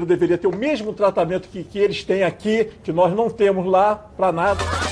deveria ter o mesmo tratamento que, que eles têm aqui, que nós não temos lá para nada.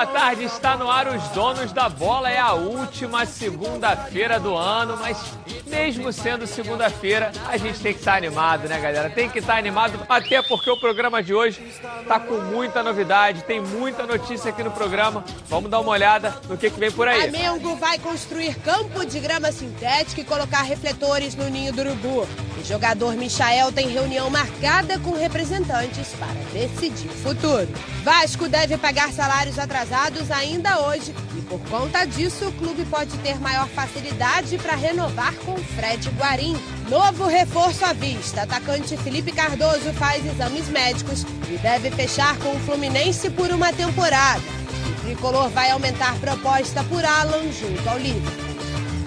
Boa tarde. Está no ar os donos da bola. É a última segunda-feira do ano, mas mesmo sendo segunda-feira, a gente tem que estar animado, né, galera? Tem que estar animado, até porque o programa de hoje está com muita novidade, tem muita notícia aqui no programa. Vamos dar uma olhada no que, que vem por aí. Flamengo vai construir campo de grama sintética e colocar refletores no ninho do urubu. O jogador Michael tem reunião marcada com representantes para decidir o futuro. Vasco deve pagar salários atrasados ainda hoje e por conta disso o clube pode ter maior facilidade para renovar com Fred Guarim. Novo reforço à vista. Atacante Felipe Cardoso faz exames médicos e deve fechar com o Fluminense por uma temporada. O tricolor vai aumentar proposta por Alan junto ao Liverpool.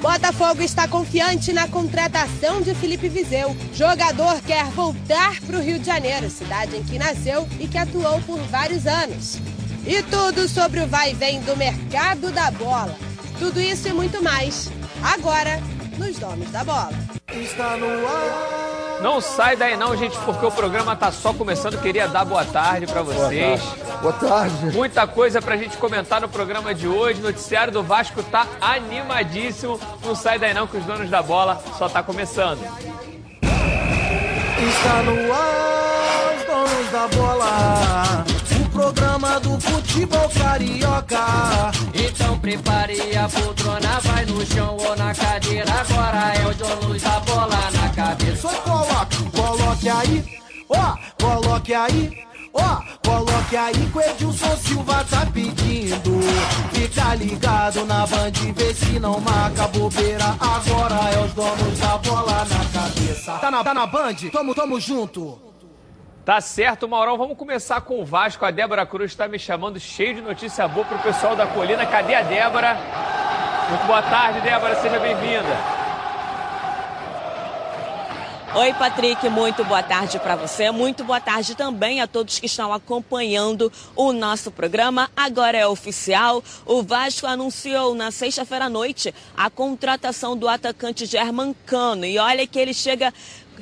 Botafogo está confiante na contratação de Felipe Vizeu. Jogador quer voltar para o Rio de Janeiro, cidade em que nasceu e que atuou por vários anos. E tudo sobre o vai e vem do mercado da bola. Tudo isso e muito mais. Agora, nos Donos da Bola. Está no ar. Não sai daí não, gente, porque o programa tá só começando. Queria dar boa tarde para vocês. Boa tarde. Muita coisa pra gente comentar no programa de hoje. O noticiário do Vasco tá animadíssimo. Não sai daí não que os donos da bola só tá começando. Está no ar, os donos da bola programa do futebol carioca. Então prepare a poltrona, vai no chão ou na cadeira. Agora é o dono da bola na cabeça. Só coloque, coloque aí, ó, coloque aí. Ó, oh, coloque aí que o Edilson Silva tá pedindo. Fica ligado na band, vê se não marca bobeira. Agora é os donos da bola na cabeça. Tá na, tá na band? Tamo, tamo junto. Tá certo, Maurão. Vamos começar com o Vasco. A Débora Cruz está me chamando cheio de notícia boa para o pessoal da Colina. Cadê a Débora? Muito boa tarde, Débora. Seja bem-vinda. Oi, Patrick, muito boa tarde para você. Muito boa tarde também a todos que estão acompanhando o nosso programa. Agora é oficial. O Vasco anunciou na sexta-feira à noite a contratação do atacante German Cano. E olha que ele chega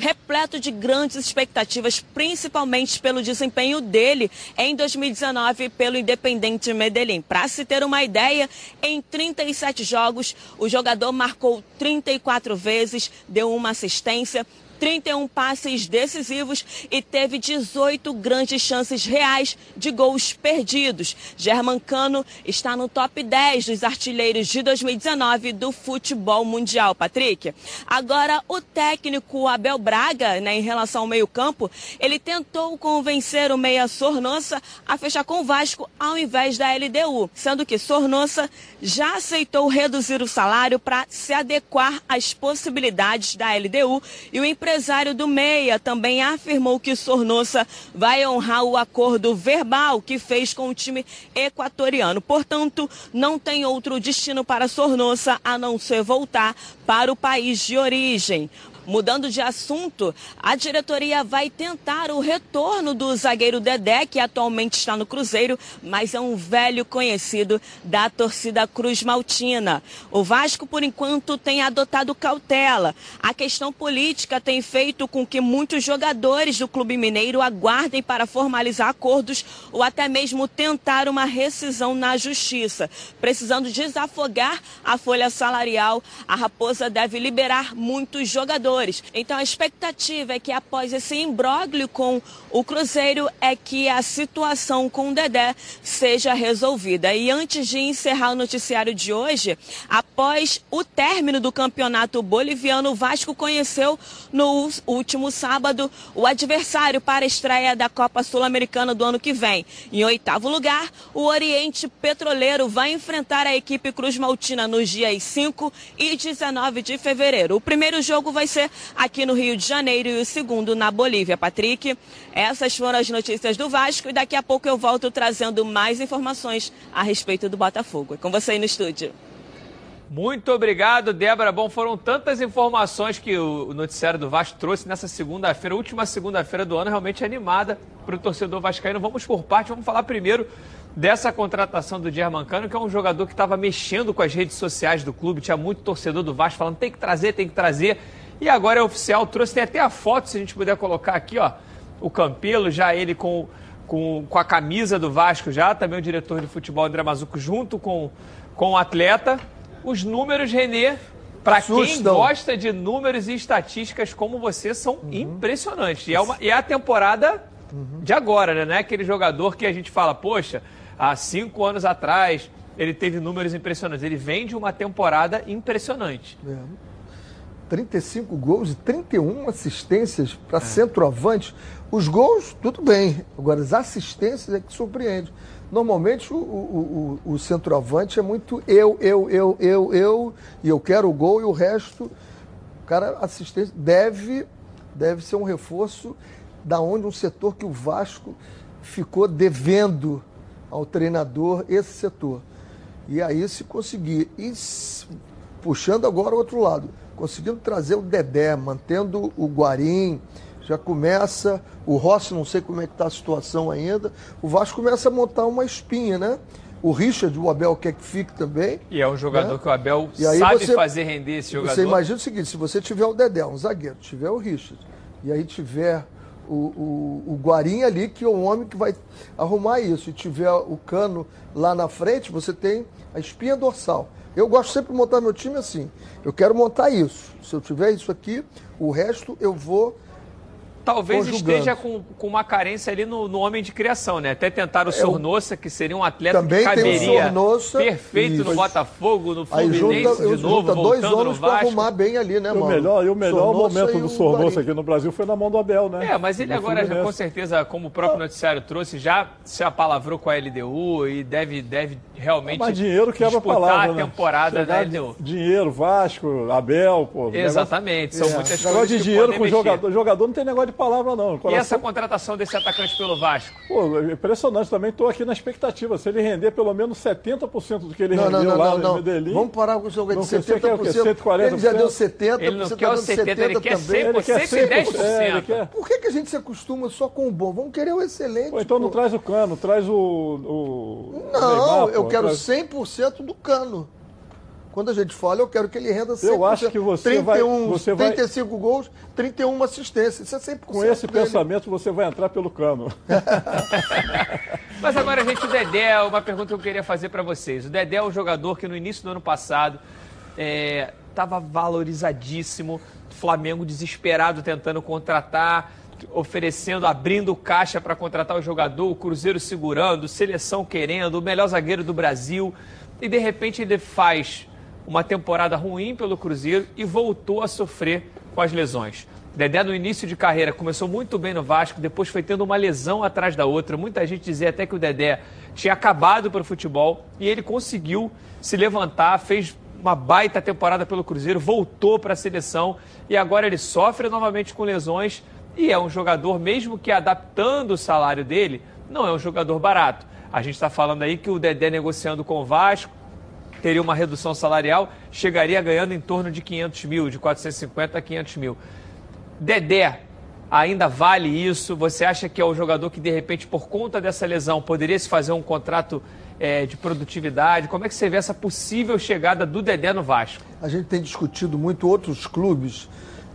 repleto de grandes expectativas, principalmente pelo desempenho dele em 2019 pelo Independente Medellín. Para se ter uma ideia, em 37 jogos, o jogador marcou 34 vezes, deu uma assistência, 31 passes decisivos e teve 18 grandes chances reais de gols perdidos. Germancano está no top 10 dos artilheiros de 2019 do futebol mundial, Patrick. Agora, o técnico Abel Braga, né, em relação ao meio-campo, ele tentou convencer o meia Sornossa a fechar com o Vasco ao invés da LDU, sendo que Sornossa já aceitou reduzir o salário para se adequar às possibilidades da LDU e o empresário empresário do Meia também afirmou que Sornossa vai honrar o acordo verbal que fez com o time equatoriano. Portanto, não tem outro destino para Sornossa a não ser voltar para o país de origem. Mudando de assunto, a diretoria vai tentar o retorno do zagueiro Dedé, que atualmente está no Cruzeiro, mas é um velho conhecido da torcida Cruz Maltina. O Vasco, por enquanto, tem adotado cautela. A questão política tem feito com que muitos jogadores do Clube Mineiro aguardem para formalizar acordos ou até mesmo tentar uma rescisão na justiça. Precisando desafogar a folha salarial, a Raposa deve liberar muitos jogadores Então a expectativa é que após esse imbróglio com o Cruzeiro é que a situação com o Dedé seja resolvida. E antes de encerrar o noticiário de hoje, após o término do campeonato boliviano, o Vasco conheceu no último sábado o adversário para a estreia da Copa Sul-Americana do ano que vem. Em oitavo lugar, o Oriente Petroleiro vai enfrentar a equipe Cruz Maltina nos dias 5 e 19 de fevereiro. O primeiro jogo vai ser aqui no Rio de Janeiro e o segundo na Bolívia. Patrick, essas foram as notícias do Vasco e daqui a pouco eu volto trazendo mais informações a respeito do Botafogo. É com você aí no estúdio. Muito obrigado, Débora. Bom, foram tantas informações que o noticiário do Vasco trouxe nessa segunda-feira, última segunda-feira do ano, realmente animada para o torcedor vascaíno. Vamos por parte, vamos falar primeiro dessa contratação do Germancano, que é um jogador que estava mexendo com as redes sociais do clube, tinha muito torcedor do Vasco falando tem que trazer, tem que trazer. E agora é oficial, trouxe, tem até a foto, se a gente puder colocar aqui, ó, o Campelo, já ele com, com, com a camisa do Vasco já, também o diretor de futebol André Mazuco junto com, com o atleta. Os números, Renê, para quem gosta de números e estatísticas como você, são uhum. impressionantes. E é, uma, e é a temporada uhum. de agora, né? Não é aquele jogador que a gente fala, poxa, há cinco anos atrás ele teve números impressionantes. Ele vem de uma temporada impressionante. É. 35 gols e 31 assistências para é. centroavante. Os gols, tudo bem. Agora, as assistências é que surpreende. Normalmente o, o, o, o, centroavante é muito eu, eu, eu, eu, eu, e eu quero o gol e o resto. O cara, assistência, deve, deve ser um reforço da onde um setor que o Vasco ficou devendo ao treinador esse setor. E aí se conseguir, e puxando agora o outro lado, conseguindo trazer o Dedé, mantendo o Guarim, já começa, o Rossi não sei como é que está a situação ainda, o Vasco começa a montar uma espinha, né? O Richard, o Abel quer que fique também. E é um jogador né? que o Abel sabe você, fazer render esse jogador. Você imagina o seguinte, se você tiver o Dedé, um zagueiro, tiver o Richard, e aí tiver o, o, o Guarim ali, que é o homem que vai arrumar isso, e tiver o Cano lá na frente, você tem a espinha dorsal. Eu gosto sempre de montar meu time assim. Eu quero montar isso. Se eu tiver isso aqui, o resto eu vou talvez esteja com, com uma carência ali no, no homem de criação, né? Até tentar o é, Sornossa, que seria um atleta também que caberia tem o Sornossa, perfeito isso. no Botafogo, no Fluminense junta, de novo, junta dois homens para arrumar bem ali, né, mano? O melhor, e o melhor momento do Sornossa aqui no Brasil foi na mão do Abel, né? É, mas ele agora, já, com certeza, como o próprio noticiário trouxe, já se apalavrou com a LDU e deve, deve realmente mas dinheiro quebra a palavra, a né? temporada né? da LDU. Dinheiro, Vasco, Abel, pô. Exatamente, negócio... são é. muitas negócio coisas de dinheiro com jogador, jogador não tem negócio de palavra não. E essa contratação desse atacante pelo Vasco? Pô, impressionante também, estou aqui na expectativa. Se ele render pelo menos 70% do que ele não, rendeu não, não, lá não, no. Medellín... Vamos parar com o jogo de 70%. Quer o quê? 140%? Ele já deu 70%, ele não quer o 70%, ele quer 100%, ele quer 110%. É, ele quer... Por que, que a gente se acostuma só com o bom? Vamos querer o excelente. Pô, então pô. não traz o cano, traz o... o... Não, Neymar, eu quero traz... 100% do cano. Quando a gente fala, eu quero que ele renda 100%. Eu acho que você 31, vai... Você 35 vai... gols, 31 assistências. Isso é 100%. Com esse dele. pensamento, você vai entrar pelo cano. Mas agora, gente, o Dedé, uma pergunta que eu queria fazer para vocês. O Dedé é um jogador que no início do ano passado estava é, valorizadíssimo. Flamengo desesperado tentando contratar, oferecendo, abrindo caixa para contratar o jogador, o Cruzeiro segurando, seleção querendo, o melhor zagueiro do Brasil. E de repente ele faz uma temporada ruim pelo Cruzeiro e voltou a sofrer com as lesões. Dedé, no início de carreira, começou muito bem no Vasco, depois foi tendo uma lesão atrás da outra. Muita gente dizia até que o Dedé tinha acabado para o futebol e ele conseguiu se levantar, fez uma baita temporada pelo Cruzeiro, voltou para a seleção e agora ele sofre novamente com lesões e é um jogador, mesmo que adaptando o salário dele, não é um jogador barato. A gente está falando aí que o Dedé negociando com o Vasco, teria uma redução salarial, chegaria ganhando em torno de 500 mil, de 450 a 500 mil. Dedé ainda vale isso? Você acha que é o jogador que, de repente, por conta dessa lesão, poderia se fazer um contrato é, de produtividade? Como é que você vê essa possível chegada do Dedé no Vasco? A gente tem discutido muito outros clubes,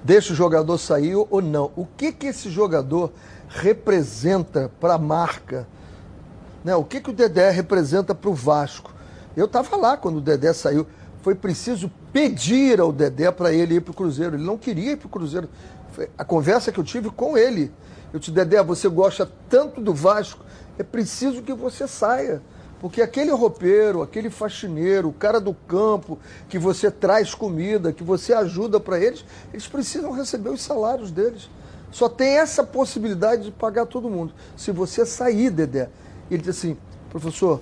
deixa o jogador sair ou não. O que, que esse jogador representa para a marca? Né? O que, que o Dedé representa para o Vasco? Eu estava lá quando o Dedé saiu. Foi preciso pedir ao Dedé para ele ir para o Cruzeiro. Ele não queria ir para o Cruzeiro. Foi a conversa que eu tive com ele. Eu disse, Dedé, você gosta tanto do Vasco, é preciso que você saia. Porque aquele roupeiro, aquele faxineiro, o cara do campo, que você traz comida, que você ajuda para eles, eles precisam receber os salários deles. Só tem essa possibilidade de pagar todo mundo. Se você sair, Dedé. Ele disse assim, professor,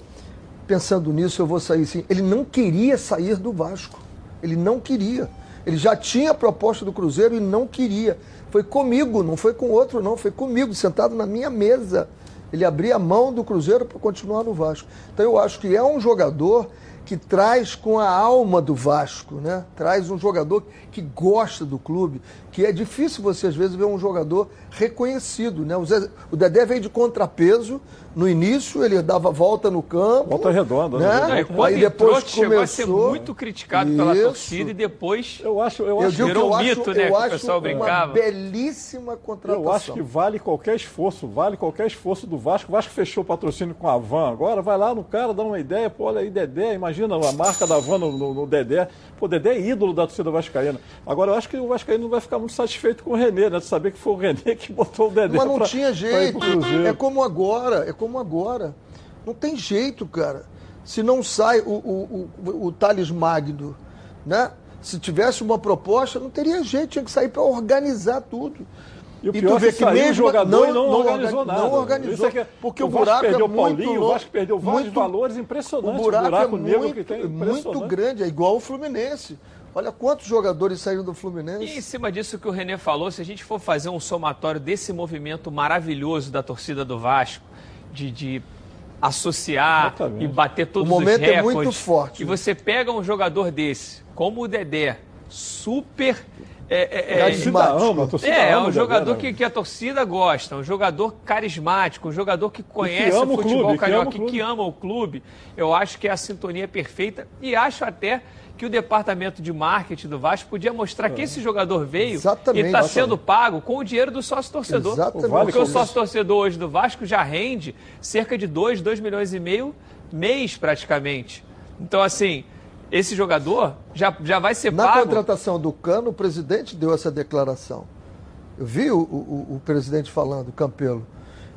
pensando nisso, eu vou sair sim. Ele não queria sair do Vasco. Ele não queria. Ele já tinha a proposta do Cruzeiro e não queria. Foi comigo, não foi com outro, não. Foi comigo, sentado na minha mesa. Ele abria a mão do Cruzeiro para continuar no Vasco. Então eu acho que é um jogador que traz com a alma do Vasco, né? Traz um jogador que gosta do clube, que é difícil você às vezes ver um jogador reconhecido, né? O, Zé, o Dedé veio de contrapeso, no início ele dava volta no campo. Volta redonda, né? né? Aí, quando Aí entrou, depois chegou a ser começou- muito criticado pela Isso. torcida e depois Eu acho, eu Eu acho, que Virou eu um acho, mito, né, eu que o acho pessoal uma brincava. belíssima contratação. Eu acho que vale qualquer esforço, vale qualquer esforço do Vasco. O Vasco fechou o patrocínio com a Van agora, vai lá no cara, dá uma ideia, pô, olha aí, Dedé, imagina a marca da Van no, no- no Dedé. Pô, Dedé é ídolo da torcida vascaína. Agora, eu acho que o Vascaíno não vai ficar muito satisfeito com o René, né? De saber que foi o René que botou o Dedé Mas não pra- tinha jeito. É como agora, é como agora. Não tem jeito, cara. Se não sai o, o, o, o Thales Magno, né? Se tivesse uma proposta, não teria jeito, tinha que sair para organizar tudo. E o pior é que saiu o jogador e não, organizou orga- nada. Não organizou, Isso é que- porque o o Vasco buraco perdeu é o muito Paulinho, o Vasco perdeu vários muito- valores O impressionantes. buraco, é negro muito, que tem, muito grande, é igual o Fluminense. Olha quantos jogadores saíram do E em Fluminense. cima disso que o Renê falou, se a gente for fazer um somatório desse movimento maravilhoso da torcida do Vasco, de, de associar Exatamente. e bater todos O momento os é recordes. muito forte. E você pega um jogador desse, como o Dedé, super. É, é, é, ama, a torcida é, é ama um jogador né? que, que a torcida gosta, um jogador carismático, um jogador que conhece ama o o futebol clube, que carioca, ama que, clube. que ama o clube. Eu acho que é a sintonia perfeita e acho até que o departamento de marketing do Vasco podia mostrar que esse jogador veio Exatamente. e está sendo pago com o dinheiro do sócio torcedor. Exatamente. Porque o Vale sócio torcedor hoje do Vasco já rende cerca de 2, 2 milhões e meio mês praticamente. Então, assim, esse jogador já, já vai ser Na pago. contratação do Cano, o presidente deu essa declaração. Eu vi o, o- o presidente falando, Campelo.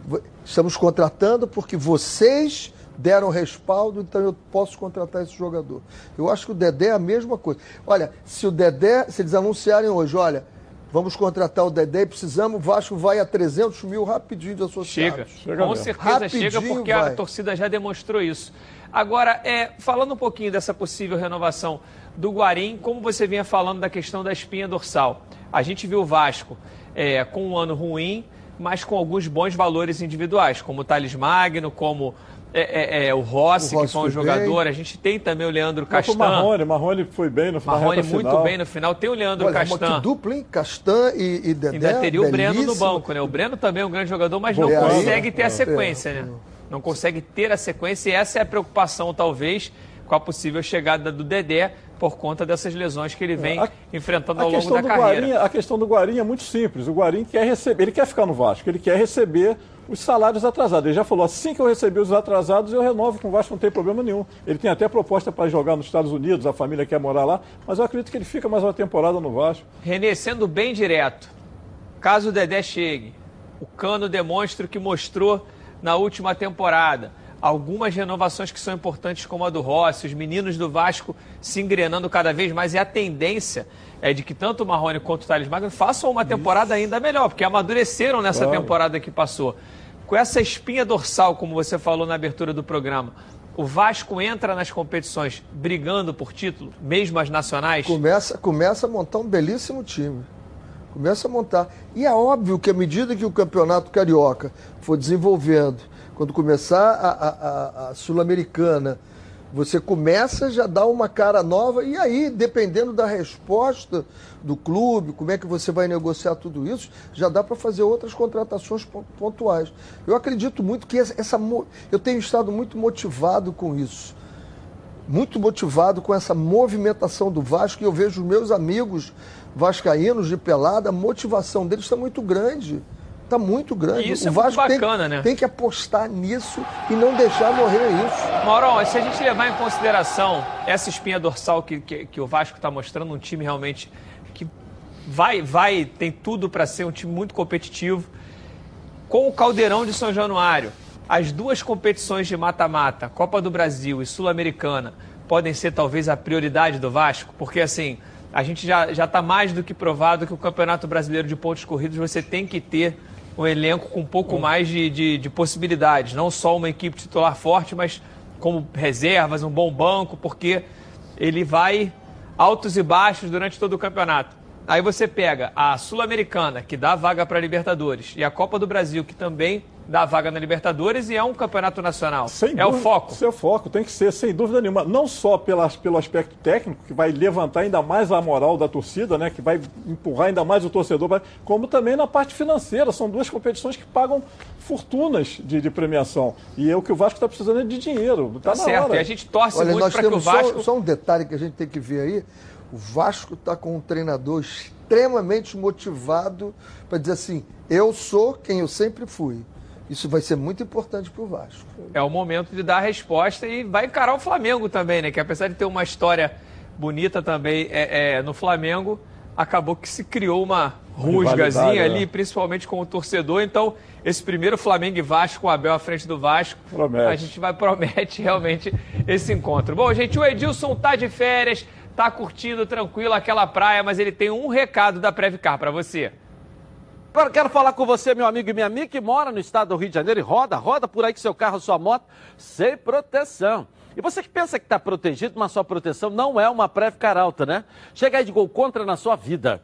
"Vo- Estamos contratando porque vocês deram respaldo, então eu posso contratar esse jogador. Eu acho que o Dedé é a mesma coisa. Olha, se o Dedé, se eles anunciarem hoje, olha, vamos contratar o Dedé e precisamos, o Vasco vai a 300 mil rapidinho de associados. Chega. Chega Com mesmo. certeza Rapidinho chega, porque a vai. torcida já demonstrou isso. Agora, é, falando um pouquinho dessa possível renovação do Guarim, como você vinha falando da questão da espinha dorsal. A gente viu o Vasco é, com um ano ruim, mas com alguns bons valores individuais, como o Thales Magno, como é, é, é, o Rossi, O que Rossi foi um jogador. A gente tem também o Leandro foi o Castan. Marrone, Marrone foi bem no final. Marrone muito final. bem no final. Tem o Leandro Olha, mas Castan. que dupla, hein? Castan e, e Dedé. Ainda teria o Breno no belíssimo. banco, né? O Breno também é um grande jogador, mas não E aí- consegue ter a É. sequência, né? Não consegue ter a sequência e essa é a preocupação, talvez, com a possível chegada do Dedé por conta dessas lesões que ele vem A- enfrentando ao longo da do carreira. Guarim, a questão do Guarim é muito simples. O Guarim quer receber, ele quer ficar no Vasco, ele quer receber os salários atrasados. Ele já falou, assim que eu receber os atrasados, eu renovo com o Vasco, não tem problema nenhum. Ele tem até proposta para jogar nos Estados Unidos, a família quer morar lá, mas eu acredito que ele fica mais uma temporada no Vasco. Renê, sendo bem direto, caso o Dedé chegue, o Cano demonstra o que mostrou na última temporada. Algumas renovações que são importantes, como a do Rossi, os meninos do Vasco se engrenando cada vez mais, e a tendência é de que tanto o Marrone quanto o Thales Magno façam uma temporada ainda melhor, porque amadureceram nessa Claro. temporada que passou. Com essa espinha dorsal, como você falou na abertura do programa, o Vasco entra nas competições brigando por título, mesmo as nacionais? Começa, começa a montar um belíssimo time. Começa a montar. E é óbvio que à medida que o campeonato carioca for desenvolvendo, quando começar a, a- a- Sul-Americana, você começa já dar uma cara nova, e aí, dependendo da resposta do clube, como é que você vai negociar tudo isso, já dá para fazer outras contratações pon- pontuais. Eu acredito muito que essa, essa eu tenho estado muito motivado com isso muito motivado com essa movimentação do Vasco e eu vejo meus amigos vascaínos de pelada, a motivação deles está muito grande. Está muito grande. E isso o é muito Vasco tem- bacana, né? tem que apostar nisso e não deixar morrer isso. Maurão, se a gente levar em consideração essa espinha dorsal que, que, que o Vasco está mostrando, um time realmente que vai, vai tem tudo para ser um time muito competitivo, com o Caldeirão de São Januário, as duas competições de mata-mata, Copa do Brasil e Sul-Americana, podem ser talvez a prioridade do Vasco, porque assim, a gente já já está mais do que provado que o Campeonato Brasileiro de Pontos Corridos você tem que ter um elenco com um pouco mais de, de, de possibilidades, não só uma equipe titular forte, mas como reservas, um bom banco, porque ele vai altos e baixos durante todo o campeonato. Aí você pega a Sul-Americana, que dá vaga para a Libertadores, e a Copa do Brasil, que também da vaga na Libertadores e é um campeonato nacional. Sem é dúvida, o foco. Seu foco tem que ser, sem dúvida nenhuma, não só pela, pelo aspecto técnico, que vai levantar ainda mais a moral da torcida, né, que vai empurrar ainda mais o torcedor, como também na parte financeira. São duas competições que pagam fortunas de, de premiação. E é o que o Vasco está precisando é de dinheiro. Tá, tá certo, hora. e a gente torce Olha, muito para que o Vasco. Só, só um detalhe que a gente tem que ver aí. O Vasco está com um treinador extremamente motivado para dizer assim: eu sou quem eu sempre fui. Isso vai ser muito importante para o Vasco. É o momento de dar a resposta e vai encarar o Flamengo também, né? Que apesar de ter uma história bonita também é, é, no Flamengo, acabou que se criou uma rusgazinha ali, né? principalmente com o torcedor. Então, esse primeiro Flamengo e Vasco, com o Abel à frente do Vasco, promete. a gente vai promete realmente esse encontro. Bom, gente, o Edilson tá de férias, tá curtindo tranquilo aquela praia, mas ele tem um recado da Previcar para você. Agora quero falar com você, meu amigo e minha amiga, que mora no estado do Rio de Janeiro e roda, roda por aí com seu carro, sua moto, sem proteção. E você que pensa que está protegido, mas sua proteção não é uma Previcar Alta, né? Chega aí de gol contra na sua vida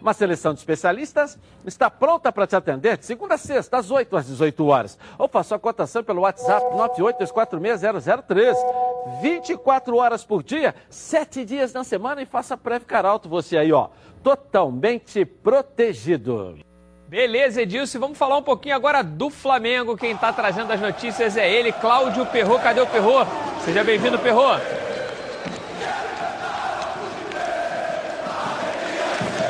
Uma seleção de especialistas está pronta para te atender de segunda a sexta, às 8 às 18 horas. Ou faça a cotação pelo WhatsApp 982460003. 24 horas por dia, 7 dias na semana e faça prévio Caralto você aí, ó. Totalmente protegido. Beleza, Edilson. Vamos falar um pouquinho agora do Flamengo. Quem está trazendo as notícias é ele, Cláudio Perro. Cadê o Perro? Seja bem-vindo, Perro.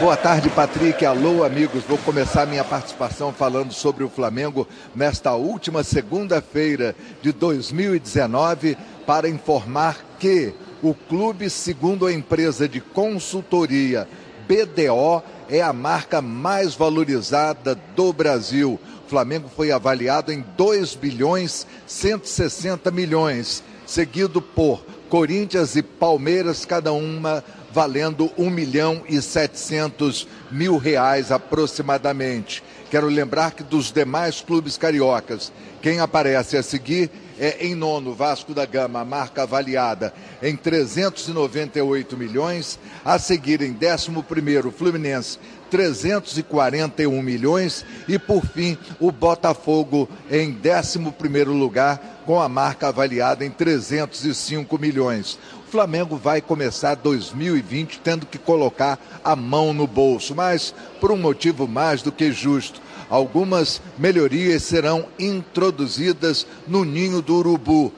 Boa tarde, Patrick. Alô, amigos. Vou começar minha participação falando sobre o Flamengo nesta última segunda-feira de 2019 para informar que o clube, segundo a empresa de consultoria BDO, é a marca mais valorizada do Brasil. O Flamengo foi avaliado em 2 bilhões 160 milhões, seguido por Corinthians e Palmeiras, cada uma valendo 1 milhão e 700 mil reais aproximadamente. Quero lembrar que dos demais clubes cariocas, quem aparece a seguir é em nono Vasco da Gama, marca avaliada em 398 milhões, a seguir em décimo primeiro Fluminense 341 milhões e por fim o Botafogo em décimo primeiro lugar com a marca avaliada em 305 milhões. Flamengo vai começar 2020 tendo que colocar a mão no bolso, mas por um motivo mais do que justo. Algumas melhorias serão introduzidas no ninho do urubu.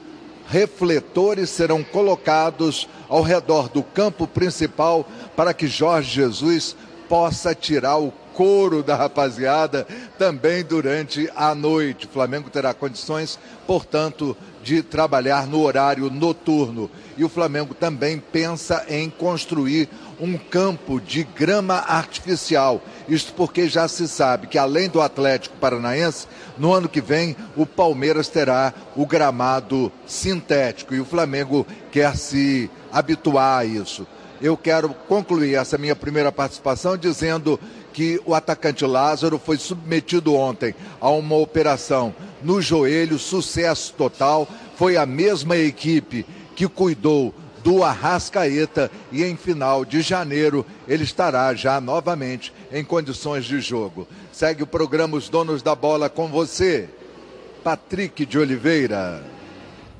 Refletores serão colocados ao redor do campo principal para que Jorge Jesus possa tirar o couro da rapaziada também durante a noite. O Flamengo terá condições, portanto, de trabalhar no horário noturno. E o Flamengo também pensa em construir um campo de grama artificial. Isto porque já se sabe que, além do Atlético Paranaense, no ano que vem o Palmeiras terá o gramado sintético e o Flamengo quer se habituar a isso. Eu quero concluir essa minha primeira participação dizendo que o atacante Lázaro foi submetido ontem a uma operação no joelho, sucesso total. Foi a mesma equipe que cuidou do Arrascaeta e em final de janeiro ele estará já novamente em condições de jogo. Segue o programa Os Donos da Bola com você, Patrick de Oliveira.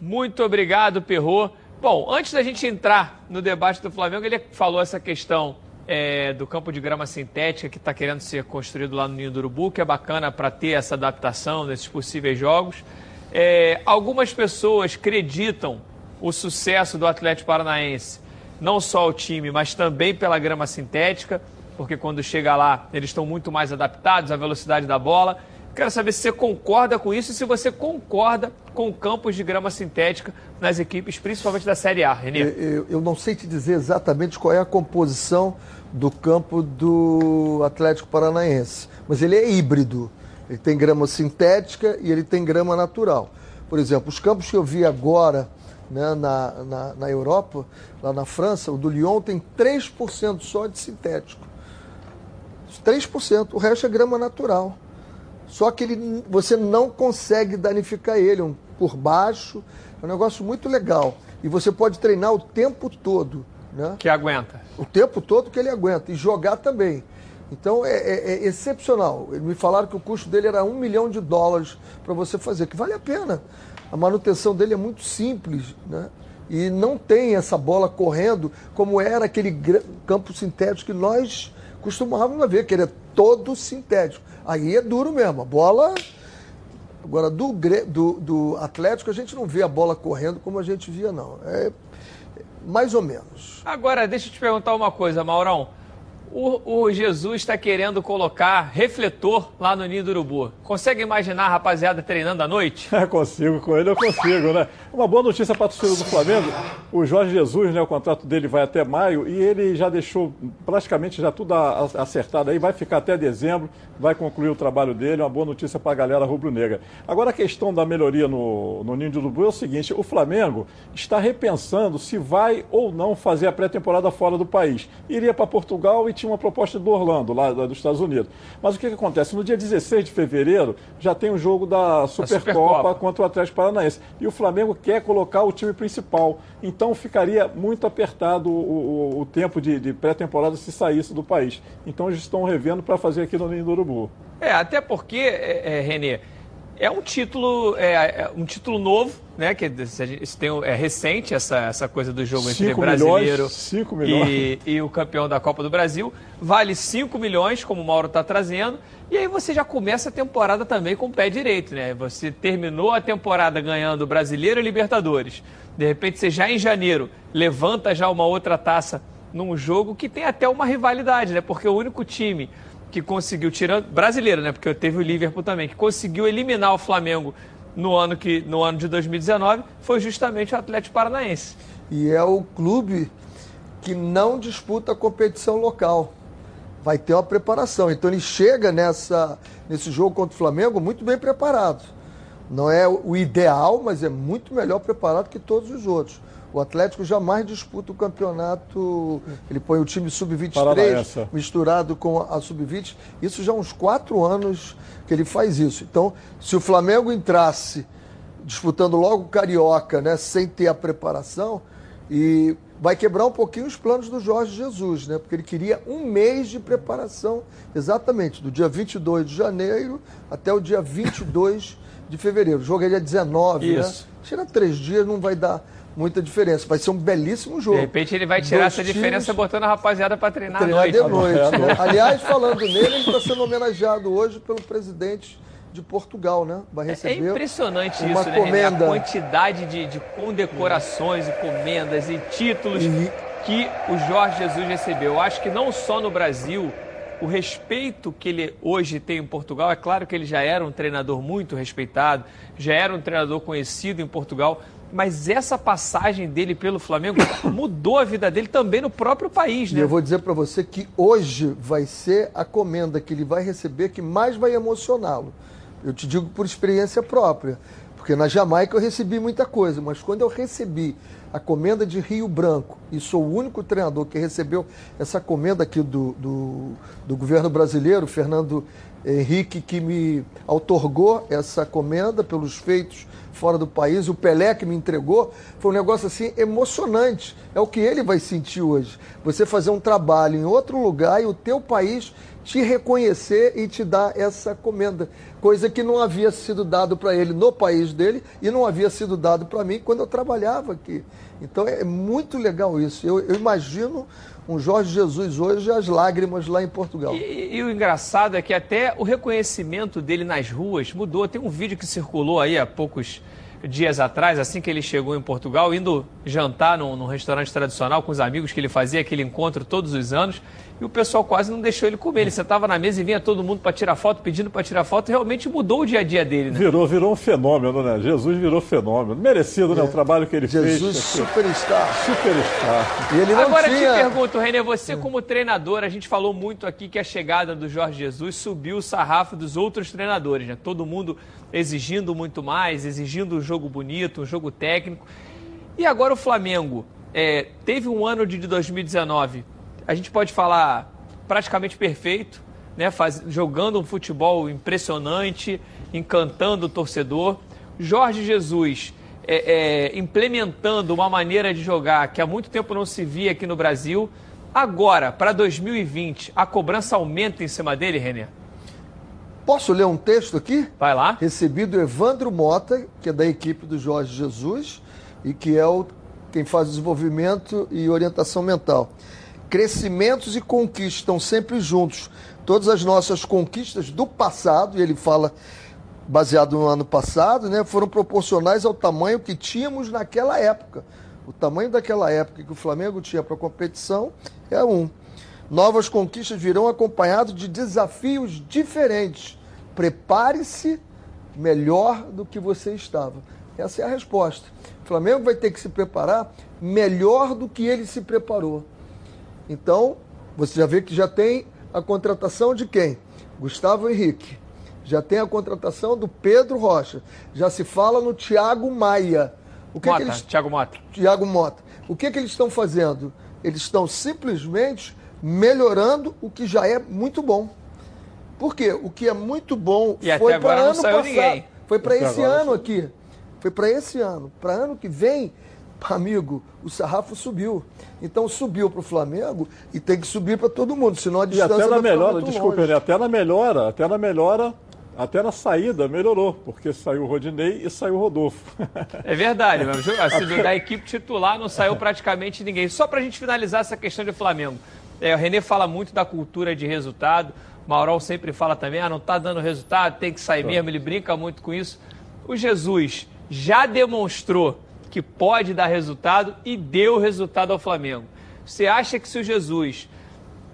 Muito obrigado, Perro. Bom, antes da gente entrar no debate do Flamengo, ele falou essa questão é, do campo de grama sintética que está querendo ser construído lá no Ninho do Urubu, que é bacana para ter essa adaptação nesses possíveis jogos. É, algumas pessoas acreditam o sucesso do Atlético Paranaense, não só o time, mas também pela grama sintética, porque quando chega lá eles estão muito mais adaptados à velocidade da bola. Quero saber se você concorda com isso e se você concorda com campos de grama sintética nas equipes, principalmente da Série A, Renê. Eu, eu, não sei te dizer exatamente qual é a composição do campo do Atlético Paranaense, mas ele é híbrido. Ele tem grama sintética e ele tem grama natural. Por exemplo, os campos que eu vi agora né, na, na, na Europa, lá na França, o do Lyon tem 3% só de sintético. 3%, o resto é grama natural. Só que ele, você não consegue danificar ele um, por baixo. É um negócio muito legal. E você pode treinar o tempo todo. Né? Que aguenta. O tempo todo que ele aguenta. E jogar também. Então é, é, é excepcional. Me falaram que o custo dele era um milhão de dólares para você fazer, que vale a pena. A manutenção dele é muito simples, né? E não tem essa bola correndo como era aquele campo sintético que nós costumávamos ver, que ele é todo sintético. Aí é duro mesmo. A bola. Agora, do, do, do Atlético, a gente não vê a bola correndo como a gente via, não. É mais ou menos. Agora, deixa eu te perguntar uma coisa, Maurão. O, o, Jesus está querendo colocar refletor lá no Ninho do Urubu. Consegue imaginar a rapaziada treinando à noite? É, consigo, com ele eu consigo, né? Uma boa notícia para a torcida do Flamengo, o Jorge Jesus, né, o contrato dele vai até maio e ele já deixou praticamente já tudo acertado aí, vai ficar até dezembro, vai concluir o trabalho dele, uma boa notícia para a galera rubro-negra. Agora a questão da melhoria no, no Ninho do Urubu é o seguinte, o Flamengo está repensando se vai ou não fazer a pré-temporada fora do país. Iria para Portugal e tinha uma proposta do Orlando, lá dos Estados Unidos. Mas o que, que acontece? No dia 16 de fevereiro já tem o jogo da Supercopa, Supercopa contra o Atlético Paranaense. E o Flamengo quer colocar o time principal. Então ficaria muito apertado o, o, o tempo de, de pré-temporada se saísse do país. Então eles estão revendo para fazer aqui no Ninho do Urubu. É, até porque, é, é, Renê, é um título, é, é, um título novo, né? Que se tem, é recente essa, essa coisa do jogo entre brasileiro milhões, e, e, o campeão da Copa do Brasil. Vale 5 milhões, como o Mauro está trazendo. E aí você já começa a temporada também com o pé direito, né? Você terminou a temporada ganhando Brasileiro e Libertadores. De repente você já em janeiro levanta já uma outra taça num jogo que tem até uma rivalidade, né? Porque o único time que conseguiu, tirando. Brasileiro, né? Porque teve o Liverpool também, que conseguiu eliminar o Flamengo no ano, que, no ano de 2019, foi justamente o Atlético Paranaense. E é o clube que não disputa a competição local. Vai ter uma preparação. Então ele chega nessa, nesse jogo contra o Flamengo muito bem preparado. Não é o ideal, mas é muito melhor preparado que todos os outros. O Atlético jamais disputa o campeonato. Ele põe o time sub-23 misturado com a sub-20. Isso já há uns quatro anos que ele faz isso. Então, se o Flamengo entrasse disputando logo o Carioca, né, sem ter a preparação, e vai quebrar um pouquinho os planos do Jorge Jesus, né? Porque ele queria um mês de preparação, exatamente, do dia 22 de janeiro até o dia 22 de fevereiro. O jogo é dia 19, Isso. né? Tira três dias, não vai dar muita diferença. Vai ser um belíssimo jogo. De repente ele vai tirar Dois essa diferença botando a rapaziada para treinar, treinar à noite. De noite né? Aliás, falando nele, ele está sendo homenageado hoje pelo presidente de Portugal, né? Vai é receber. É impressionante uma isso, né? Comenda. A quantidade de, de condecorações e comendas e títulos e... que o Jorge Jesus recebeu. Eu acho que não só no Brasil, o respeito que ele hoje tem em Portugal, é claro que ele já era um treinador muito respeitado, já era um treinador conhecido em Portugal, mas essa passagem dele pelo Flamengo mudou a vida dele também no próprio país, né? E eu vou dizer para você que hoje vai ser a comenda que ele vai receber que mais vai emocioná-lo. Eu te digo por experiência própria, porque na Jamaica eu recebi muita coisa, mas quando eu recebi a comenda de Rio Branco, e sou o único treinador que recebeu essa comenda aqui do, do, do governo brasileiro, Fernando Henrique, que me outorgou essa comenda pelos feitos fora do país, o Pelé que me entregou, foi um negócio assim emocionante. É o que ele vai sentir hoje. Você fazer um trabalho em outro lugar e o teu país te reconhecer e te dar essa comenda, coisa que não havia sido dado para ele no país dele e não havia sido dado para mim quando eu trabalhava aqui. Então é muito legal isso. Eu, eu imagino um Jorge Jesus hoje as lágrimas lá em Portugal. E, e, o engraçado é que até o reconhecimento dele nas ruas mudou. Tem um vídeo que circulou aí há poucos dias atrás, assim que ele chegou em Portugal, indo jantar num, num restaurante tradicional com os amigos que ele fazia aquele encontro todos os anos e o pessoal quase não deixou ele comer. Ele sentava na mesa e vinha todo mundo para tirar foto, pedindo para tirar foto. Realmente mudou o dia a dia dele, né? Virou, virou um fenômeno, né? Jesus virou fenômeno. Merecido, é. né? O trabalho que ele Jesus, fez. Jesus, superstar. Superstar. E ele não Agora tinha... te pergunto, Renê, você como treinador, a gente falou muito aqui que a chegada do Jorge Jesus subiu o sarrafo dos outros treinadores, né? Todo mundo exigindo muito mais, exigindo um jogo bonito, um jogo técnico. E agora o Flamengo é, teve um ano de 2019, a gente pode falar praticamente perfeito, né, faz, jogando um futebol impressionante, encantando o torcedor. Jorge Jesus é, é, implementando uma maneira de jogar que há muito tempo não se via aqui no Brasil. Agora, para 2020, a cobrança aumenta em cima dele, René? Posso ler um texto aqui? Vai lá. Recebido Evandro Mota, que é da equipe do Jorge Jesus e que é o, quem faz desenvolvimento e orientação mental. Crescimentos e conquistas estão sempre juntos. Todas as nossas conquistas do passado, e ele fala baseado no ano passado, né, foram proporcionais ao tamanho que tínhamos naquela época. O tamanho daquela época que o Flamengo tinha para a competição é um. Novas conquistas virão acompanhados de desafios diferentes. Prepare-se melhor do que você estava. Essa é a resposta. O Flamengo vai ter que se preparar melhor do que ele se preparou. Então, você já vê que já tem a contratação de quem? Gustavo Henrique. Já tem a contratação do Pedro Rocha. Já se fala no Thiago Maia. O que, Mota, que eles... Thiago Mota. Thiago Mota. O que, que eles estão fazendo? Eles estão simplesmente melhorando o que já é muito bom. Por quê? O que é muito bom e foi para ano passado. Ninguém. Foi para esse ano aqui. Foi para esse ano. Para ano que vem, amigo, o sarrafo subiu. Então subiu para o Flamengo e tem que subir para todo mundo, senão a distância E até na melhora, desculpa, né? até na melhora, até na melhora, até na saída melhorou, porque saiu o Rodinei e saiu o Rodolfo. É verdade, mesmo. Assim, da equipe titular não saiu praticamente ninguém. Só para a gente finalizar essa questão de Flamengo. É, o Renê fala muito da cultura de resultado. O Maurão sempre fala também, ah, não está dando resultado, tem que sair mesmo. Ele brinca muito com isso. O Jesus já demonstrou que pode dar resultado e deu resultado ao Flamengo. Você acha que se o Jesus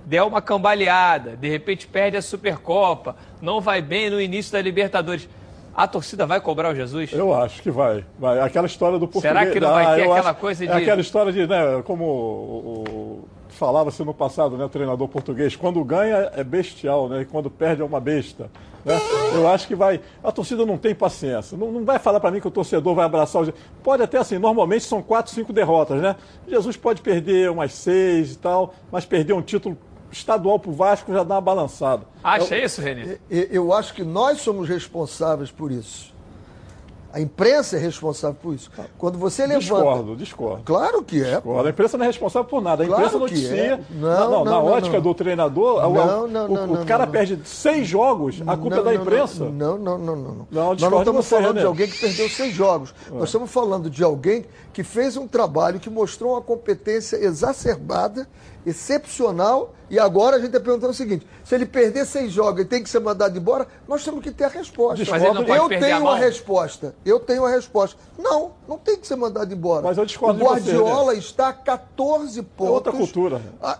der uma cambaleada, de repente perde a Supercopa, não vai bem no início da Libertadores, a torcida vai cobrar o Jesus? Eu acho que vai. vai. Aquela história do português. Será que não vai ah, ter aquela acho, coisa de. É aquela história de, né, como o, o falava-se no passado, né, o treinador português, quando ganha é bestial, né, e quando perde é uma besta. Né? Eu acho que vai. A torcida não tem paciência. Não, não vai falar para mim que o torcedor vai abraçar o. Pode até assim, normalmente são quatro, cinco derrotas, né? Jesus pode perder umas seis e tal, mas perder um título estadual para o Vasco já dá uma balançada. Acha eu, isso, Renê? Eu, eu acho que nós somos responsáveis por isso. A imprensa é responsável por isso. Quando você levanta. Discordo, discordo. Claro que é. Discordo. A imprensa não é responsável por nada. A imprensa claro noticia. É. Não, não, não, na ótica do treinador, não, não, o, o, cara perde seis jogos, a culpa é da imprensa. Não, não, não, não. não. Nós não estamos falando de alguém que perdeu seis jogos. É. Nós estamos falando de alguém que fez um trabalho que mostrou uma competência exacerbada excepcional. E agora a gente está perguntando o seguinte: se ele perder seis jogos e tem que ser mandado embora, nós temos que ter a resposta. Mas ele não pode eu tenho a uma resposta. Eu tenho a resposta. Não, não tem que ser mandado embora. Mas eu discordo o Guardiola você, né? está a 14 pontos. É outra cultura. Ah,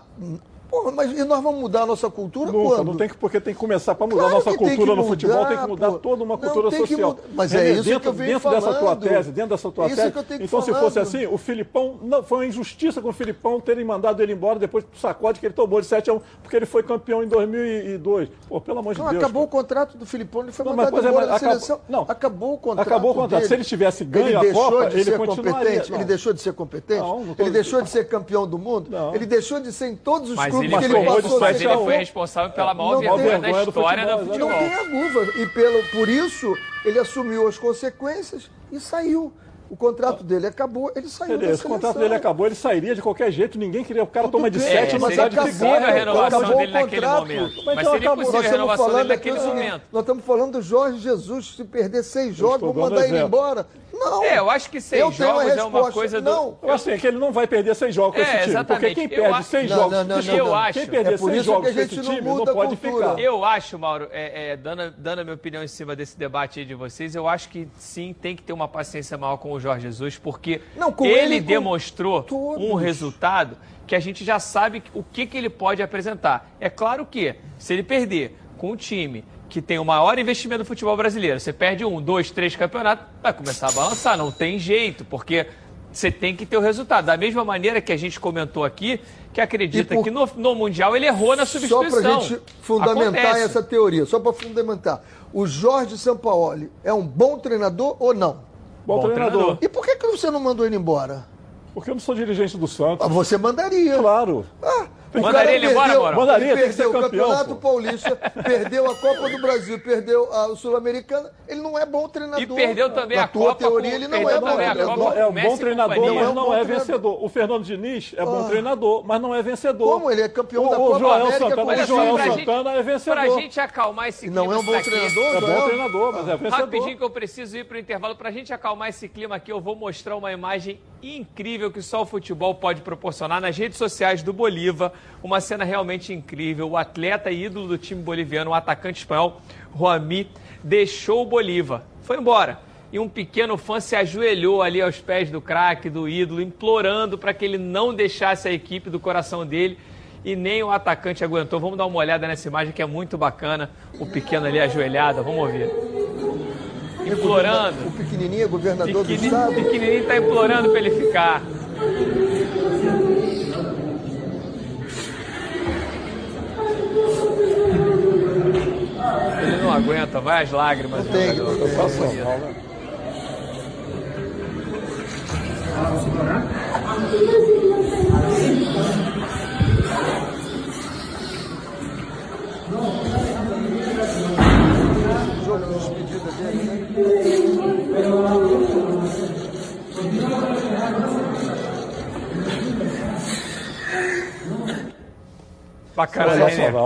Porra, mas e nós vamos mudar a nossa cultura Nunca, quando? Não tem que, porque tem que começar para mudar claro a nossa cultura no futebol, tem que mudar pô. toda uma cultura social. Mas é isso dentro, que eu venho dentro falando. dessa tua tese, dentro dessa tua tese. então, se fosse assim, o Filipão, não, foi uma injustiça com o Filipão terem mandado ele embora depois do sacode que ele tomou de 7 a 1, porque ele foi campeão em 2002. Pô, pelo amor de não, Deus. Acabou cara. o contrato do Filipão, ele foi não, mandado embora da seleção. Não, acabou o contrato. Acabou o contrato. Dele. Se ele tivesse ganho ele a Copa, ele continuaria. Ele deixou de ser competente? Ele deixou de ser campeão do mundo? Ele deixou de ser em todos os clubes que ele passou mas ele foi responsável pela maior vergonha, vergonha, da história do futebol. Não tenha dúvida. E pelo, por isso, ele assumiu as consequências e saiu. O contrato dele acabou, ele saiu Beleza, da O contrato dele acabou, ele sairia de qualquer jeito, ninguém queria. O cara Tudo toma de bem, 7 é, mas seria possível a renovação dele naquele momento. Mas, mas seria possível a renovação dele naquele momento. Nós estamos falando do Jorge Jesus, se perder seis jogos, vou mandar ele embora. Não. É, eu acho que seis eu jogos é uma coisa do... Não. Eu acho assim, que ele não vai perder seis jogos com é, esse time. Exatamente. Porque quem perde seis jogos... Não, não, não, eu acho. Quem perder é seis jogos com esse time não pode ficar. Eu acho, Mauro, é, é, dando, dando a minha opinião em cima desse debate aí de vocês, eu acho que sim, tem que ter uma paciência maior com o Jorge Jesus, porque ele demonstrou um resultado que a gente já sabe o que, que ele pode apresentar. É claro que, se ele perder com o time que tem o maior investimento do futebol brasileiro, você perde um, dois, três campeonatos, vai começar a balançar, não tem jeito, porque você tem que ter o resultado. Da mesma maneira que a gente comentou aqui, que acredita por... que no, no, Mundial ele errou na substituição. Só para a gente fundamentar Acontece. essa teoria, só para fundamentar. O Jorge Sampaoli é um bom treinador ou não? Bom, bom treinador. treinador. E por que, que você não mandou ele embora? Porque eu não sou dirigente do Santos. Ah, você mandaria. Claro. Ah, Mandaria ele embora, perdeu, Moral? Mandaria, ele perdeu o Campeonato pô. Paulista, perdeu a Copa do Brasil, perdeu a Sul-Americana. Ele não é bom treinador. E perdeu também Na a tua Copa. teoria, ele não é bom treinador. É um bom treinador, mas não é vencedor. O Fernando Diniz é bom ah. treinador, mas não é vencedor. Como ele é campeão da Copa Joel América? Santana, o Joel Santana é vencedor. Pra gente acalmar esse clima Não é um bom treinador? É bom treinador, mas é vencedor. Rapidinho que eu preciso ir pro intervalo. Pra gente acalmar esse clima aqui, eu vou mostrar uma imagem incrível que só o futebol pode proporcionar nas redes sociais do Bolívar. Uma cena realmente incrível. O atleta ídolo do time boliviano, o atacante espanhol, Juami, deixou o Bolívar. Foi embora. E um pequeno fã se ajoelhou ali aos pés do craque, do ídolo, implorando para que ele não deixasse a equipe do coração dele. E nem o atacante aguentou. Vamos dar uma olhada nessa imagem que é muito bacana. O pequeno ali ajoelhado. Vamos ouvir implorando. O pequenininho é governador do estado? O pequenininho está implorando para ele ficar. Ele não aguenta, vai as lágrimas. Não tem, não tem. Faço mal, né? Jogo de despedida dele, né? Bacana,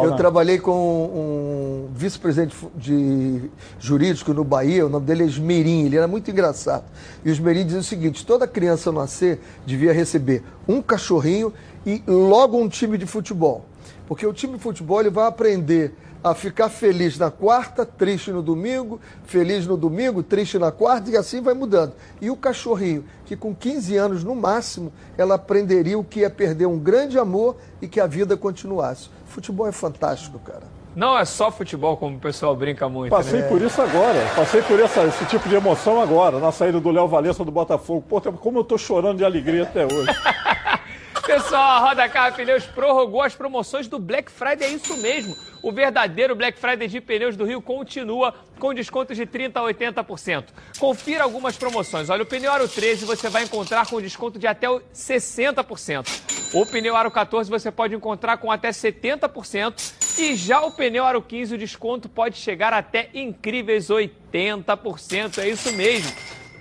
Eu né? trabalhei com um vice-presidente de jurídico no Bahia, o nome dele é Esmerim, ele era muito engraçado. E o Esmerim dizia o seguinte: toda criança nascer devia receber um cachorrinho e logo um time de futebol. Porque o time de futebol ele vai aprender a ficar feliz na quarta, triste no domingo, feliz no domingo, triste na quarta e assim vai mudando. E o cachorrinho, que com 15 anos no máximo, ela aprenderia o que é perder um grande amor e que a vida continuasse. Futebol é fantástico, cara. Não é só futebol, como o pessoal brinca muito. Passei né? por isso agora. Passei por essa, esse tipo de emoção agora, na saída do Léo Valença do Botafogo. Pô, como eu tô chorando de alegria até hoje. Pessoal, a Roda Carro Pneus prorrogou as promoções do Black Friday, é isso mesmo. O verdadeiro Black Friday de pneus do Rio continua com descontos de 30% a 80%. Confira algumas promoções. Olha, o pneu Aro 13 você vai encontrar com desconto de até 60%. O pneu Aro 14 você pode encontrar com até 70%. E já o pneu Aro 15 o desconto pode chegar até incríveis 80%. É isso mesmo.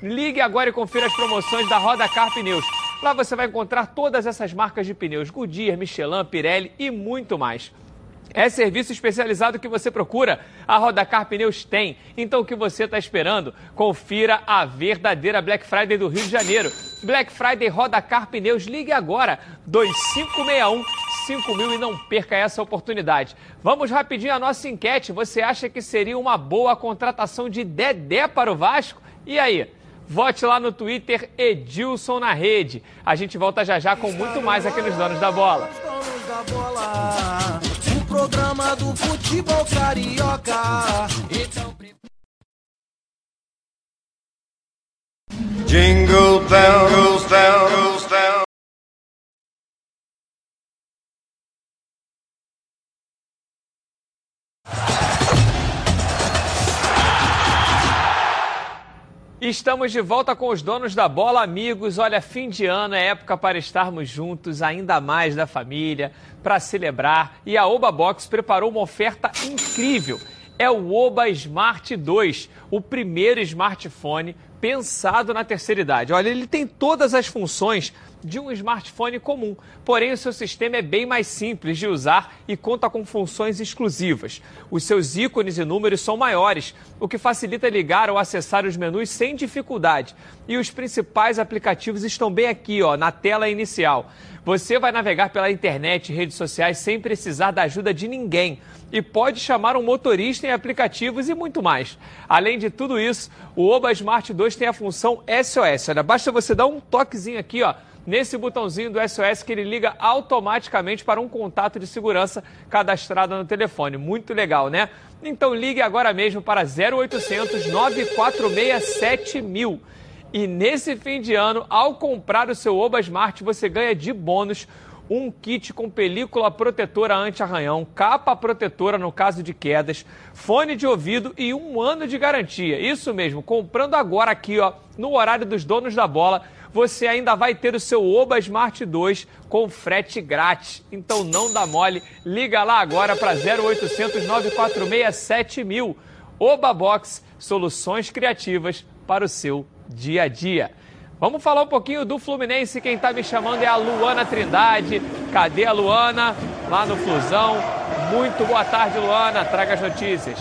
Ligue agora e confira as promoções da Roda Car Pneus. Lá você vai encontrar todas essas marcas de pneus: Goodyear, Michelin, Pirelli e muito mais. É serviço especializado que você procura. A Rodacar Pneus tem. Então o que você está esperando? Confira a verdadeira Black Friday do Rio de Janeiro. Black Friday Rodacar Pneus. Ligue agora. 2561 5000 e não perca essa oportunidade. Vamos rapidinho à nossa enquete. Você acha que seria uma boa contratação de Dedé para o Vasco? E aí? Vote lá no Twitter Edilson na rede. A gente volta já já com muito mais aqui nos Donos da Bola. O programa do futebol carioca. Então... Jingle bells, bells, bells. Estamos de volta com os donos da bola, amigos. Olha, fim de ano é época para estarmos juntos, ainda mais da família, para celebrar. E a Oba Box preparou uma oferta incrível. É o Oba Smart 2, o primeiro smartphone pensado na terceira idade. Olha, ele tem todas as funções de um smartphone comum, porém o seu sistema é bem mais simples de usar e conta com funções exclusivas. Os seus ícones e números são maiores, o que facilita ligar ou acessar os menus sem dificuldade. E os principais aplicativos estão bem aqui, ó, na tela inicial. Você vai navegar pela internet e redes sociais sem precisar da ajuda de ninguém e pode chamar um motorista em aplicativos e muito mais. Além de tudo isso, o Oba Smart 2 tem a função SOS. Olha, basta você dar um toquezinho aqui, ó, nesse botãozinho do SOS que ele liga automaticamente para um contato de segurança cadastrado no telefone. Muito legal, né? Então ligue agora mesmo para 0800 946 7000. E nesse fim de ano, ao comprar o seu Oba Smart, você ganha de bônus um kit com película protetora anti-arranhão, capa protetora no caso de quedas, fone de ouvido e um ano de garantia. Isso mesmo, comprando agora aqui, ó, no horário dos donos da bola, você ainda vai ter o seu Oba Smart 2 com frete grátis. Então não dá mole, liga lá agora para 0800 946 7000. Oba Box, soluções criativas para o seu dia a dia. Vamos falar um pouquinho do Fluminense. Quem está me chamando é a Luana Trindade. Cadê a Luana? Lá no Flusão. Muito boa tarde, Luana. Traga as notícias.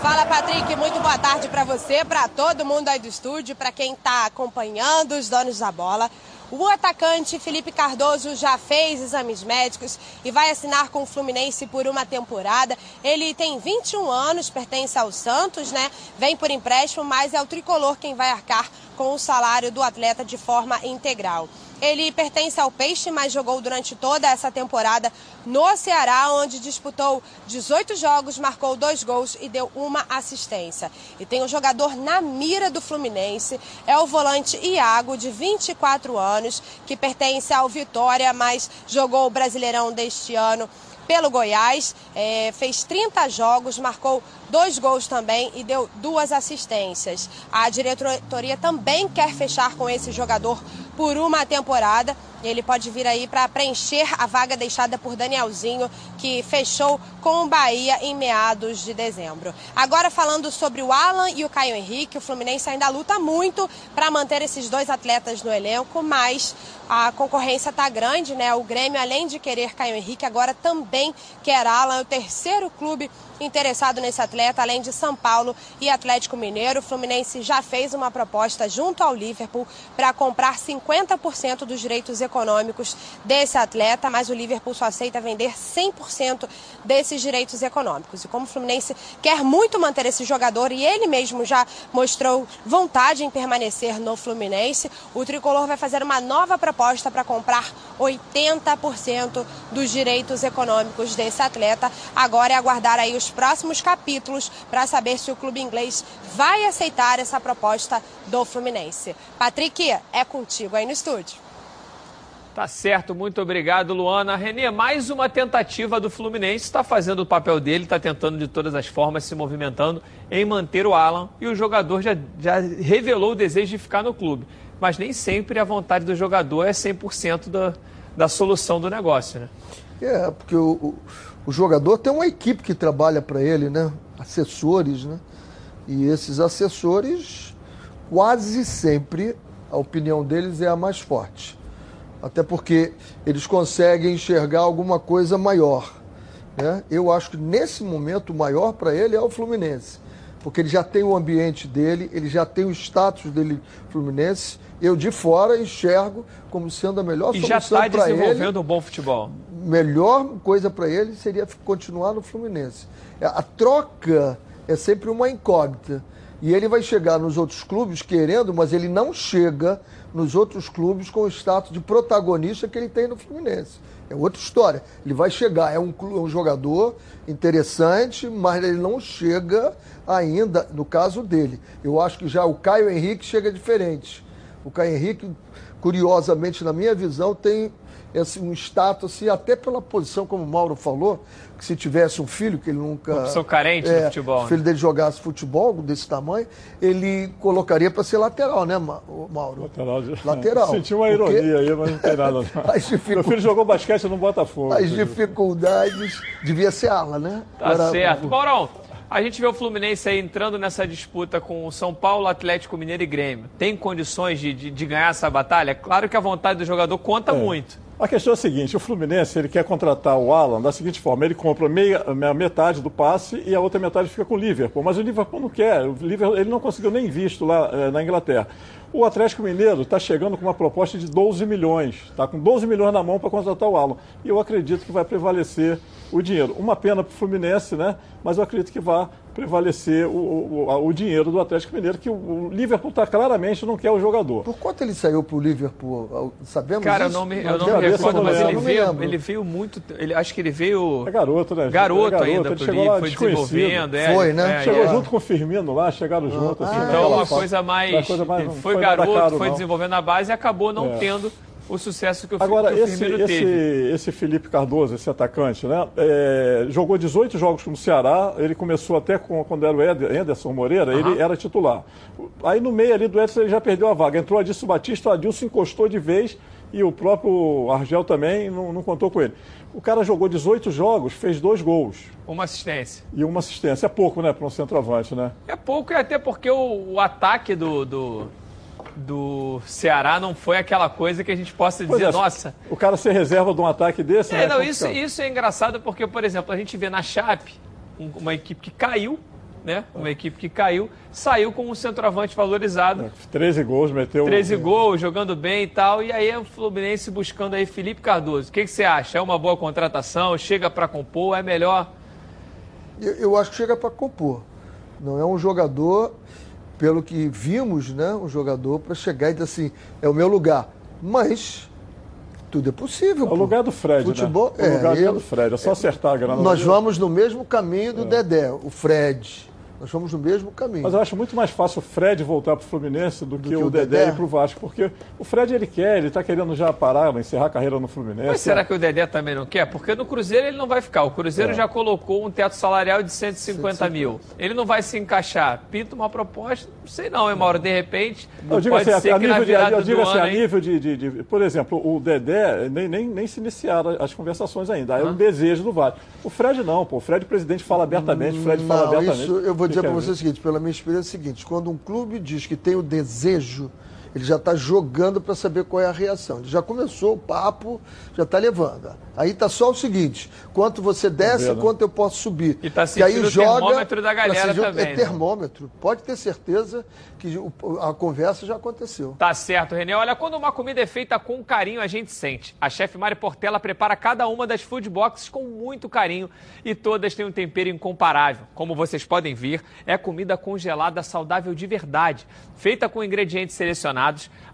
Fala, Patrick. Muito boa tarde para você, para todo mundo aí do estúdio, para quem está acompanhando os donos da bola. O atacante Felipe Cardoso já fez exames médicos e vai assinar com o Fluminense por uma temporada. Ele tem 21 anos, pertence ao Santos, né? Vem por empréstimo, mas é o tricolor quem vai arcar com o salário do atleta de forma integral. Ele pertence ao Peixe, mas jogou durante toda essa temporada no Ceará, onde disputou 18 jogos, marcou dois gols e deu uma assistência. E tem um jogador na mira do Fluminense, é o volante Iago, de 24 anos, que pertence ao Vitória, mas jogou o Brasileirão deste ano pelo Goiás, é, fez 30 jogos, marcou dois gols também e deu duas assistências. A diretoria também quer fechar com esse jogador por uma temporada. Ele pode vir aí para preencher a vaga deixada por Danielzinho, que fechou com o Bahia em meados de dezembro. Agora falando sobre o Alan e o Caio Henrique, o Fluminense ainda luta muito para manter esses dois atletas no elenco, mas a concorrência está grande, né? O Grêmio, além de querer Caio Henrique, agora também quer Alan, é o terceiro clube interessado nesse atleta, além de São Paulo e Atlético Mineiro. O Fluminense já fez uma proposta junto ao Liverpool para comprar 50% dos direitos econômicos desse atleta, mas o Liverpool só aceita vender 100% desses direitos econômicos. E como o Fluminense quer muito manter esse jogador e ele mesmo já mostrou vontade em permanecer no Fluminense, o tricolor vai fazer uma nova proposta para comprar 80% dos direitos econômicos desse atleta. Agora é aguardar aí os próximos capítulos para saber se o clube inglês vai aceitar essa proposta do Fluminense. Patrick, é contigo aí no estúdio. Tá certo, muito obrigado, Luana. Renê, mais uma tentativa do Fluminense, está fazendo o papel dele, está tentando de todas as formas, se movimentando em manter o Alan. E o jogador já, já revelou o desejo de ficar no clube. Mas nem sempre a vontade do jogador é 100% da, da solução do negócio, né? É, porque o, o, o jogador tem uma equipe que trabalha para ele, né? Assessores, né? E esses assessores, quase sempre, a opinião deles é a mais forte. Até porque eles conseguem enxergar alguma coisa maior. Né? Eu acho que nesse momento o maior para ele é o Fluminense. Porque ele já tem o ambiente dele, ele já tem o status dele Fluminense. Eu de fora enxergo como sendo a melhor e solução já está para ele. desenvolvendo um bom futebol. Melhor coisa para ele seria continuar no Fluminense. A troca é sempre uma incógnita. E ele vai chegar nos outros clubes querendo, mas ele não chega nos outros clubes com o status de protagonista que ele tem no Fluminense. É outra história. Ele vai chegar, é um, um jogador interessante, mas ele não chega ainda, no caso dele. Eu acho que já o Caio Henrique chega diferente. O Caio Henrique, curiosamente, na minha visão, tem esse, um status, assim, até pela posição, como o Mauro falou, que se tivesse um filho, que ele nunca. Uma opção carente é, do futebol. O filho né? dele jogasse futebol desse tamanho, ele colocaria para ser lateral, né, Mauro? Lateral. Lateral. Senti uma Porque ironia aí, mas não tem nada. Não. As dificu- Meu filho jogou basquete no Botafogo. As dificuldades. Devia ser ala, né? Tá Agora- certo. Maurão, a gente vê o Fluminense aí entrando nessa disputa com o São Paulo, Atlético Mineiro e Grêmio. Tem condições de, de, de ganhar essa batalha? Claro que a vontade do jogador conta muito. A questão é a seguinte, o Fluminense ele quer contratar o Alan da seguinte forma, ele compra meia, metade do passe e a outra metade fica com o Liverpool, mas o Liverpool não quer, o Liverpool, ele não conseguiu nem visto lá eh, na Inglaterra. O Atlético Mineiro está chegando com uma proposta de 12 milhões, está com 12 milhões na mão para contratar o Alan. E eu acredito que vai prevalecer o dinheiro. Uma pena para o Fluminense, né? Mas eu acredito que vá prevalecer o, o, o dinheiro do Atlético Mineiro, que o, Liverpool está claramente não quer o jogador. Por quanto ele saiu para o Liverpool? Sabemos Cara, isso? eu não me, eu não me recordo, mas ele veio, ele veio muito. Ele, acho que ele veio. É garoto, né? Garoto, é garoto ainda, ele chegou lá foi desenvolvendo. É, foi, né? É, chegou é. junto com o Firmino lá, chegaram ah, junto. Assim, então, uma coisa mais. Coisa mais foi, foi garoto, caro, foi não. desenvolvendo a base e acabou não é. tendo o sucesso que o, Agora, que o esse, esse, teve. Esse Felipe Cardoso, esse atacante, né? É, jogou 18 jogos no Ceará, ele começou até com, quando era o Anderson Moreira, uhum. ele era titular. Aí no meio ali do Edson ele já perdeu a vaga. Entrou Adilson Batista, o Adilson encostou de vez e o próprio Argel também não, não contou com ele. O cara jogou 18 jogos, fez dois gols. Uma assistência. E uma assistência. É pouco, né, para um centroavante, né? É pouco, e até porque o, o ataque do, do, do Ceará não foi aquela coisa que a gente possa dizer, é, nossa. O cara ser reserva de um ataque desse, é, né? Não, isso, isso é engraçado porque, por exemplo, a gente vê na Chape uma equipe que caiu, né? Uma equipe que caiu, saiu com um centroavante valorizado. 13 gols, meteu. 13 gols, jogando bem e tal. E aí o Fluminense buscando aí Felipe Cardoso. O que, que você acha? É uma boa contratação? Chega para compor? É melhor? Eu, eu acho que chega para compor. Não é um jogador pelo que vimos, né, um jogador para chegar e dizer assim, é o meu lugar. Mas tudo é possível. É o lugar do Fred, Futebol, né? O lugar é, do Fred, é só acertar a grana. Nós vamos no mesmo caminho do é. Dedé, o Fred. Nós fomos no mesmo caminho. Mas eu acho muito mais fácil o Fred voltar para o Fluminense do, do que, que, o Dedé, Dedé ir para o Vasco, porque o Fred ele quer, ele está querendo já parar, encerrar a carreira no Fluminense. Mas será que o Dedé também não quer? Porque no Cruzeiro ele não vai ficar. O Cruzeiro é. já colocou um teto salarial de 150, 150 mil. Ele não vai se encaixar. Pinta uma proposta, não sei não, hein, Mauro? De repente, eu digo assim, a, nível de, eu digo assim, a nível de, de, de, Por exemplo, o Dedé nem, nem, nem se iniciaram as conversações ainda. É um desejo do Vasco. O Fred não, pô. O Fred, o presidente, fala abertamente. O Fred fala abertamente. Isso eu vou dizer para você o seguinte pela minha experiência, é o seguinte: quando um clube diz que tem o desejo, ele já está jogando para saber qual é a reação. Ele já começou o papo, já está levando. Aí está só o seguinte: quanto você desce, né? quanto eu posso subir. E está sentindo aí o joga, termômetro da galera também. É né? termômetro. Pode ter certeza que a conversa já aconteceu. Tá certo, René. Olha, quando uma comida é feita com carinho, a gente sente. A chefe Mari Portela prepara cada uma das food boxes com muito carinho e todas têm um tempero incomparável. Como vocês podem ver, é comida congelada saudável de verdade. Feita com ingredientes selecionados,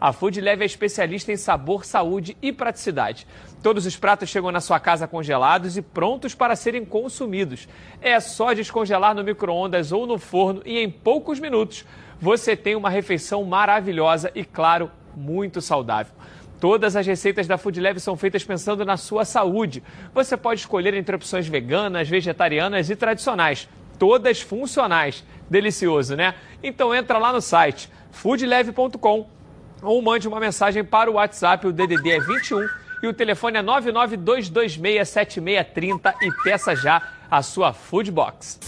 a Food Leve é especialista em sabor, saúde e praticidade. Todos os pratos chegam na sua casa congelados e prontos para serem consumidos. É só descongelar no micro-ondas ou no forno e em poucos minutos você tem uma refeição maravilhosa e, claro, muito saudável. Todas as receitas da Food Leve são feitas pensando na sua saúde. Você pode escolher entre opções veganas, vegetarianas e tradicionais. Todas funcionais. Delicioso, né? Então entra lá no site foodleve.com ou mande uma mensagem para o WhatsApp, o DDD é 21 e o telefone é 992267630 e peça já a sua Food Box.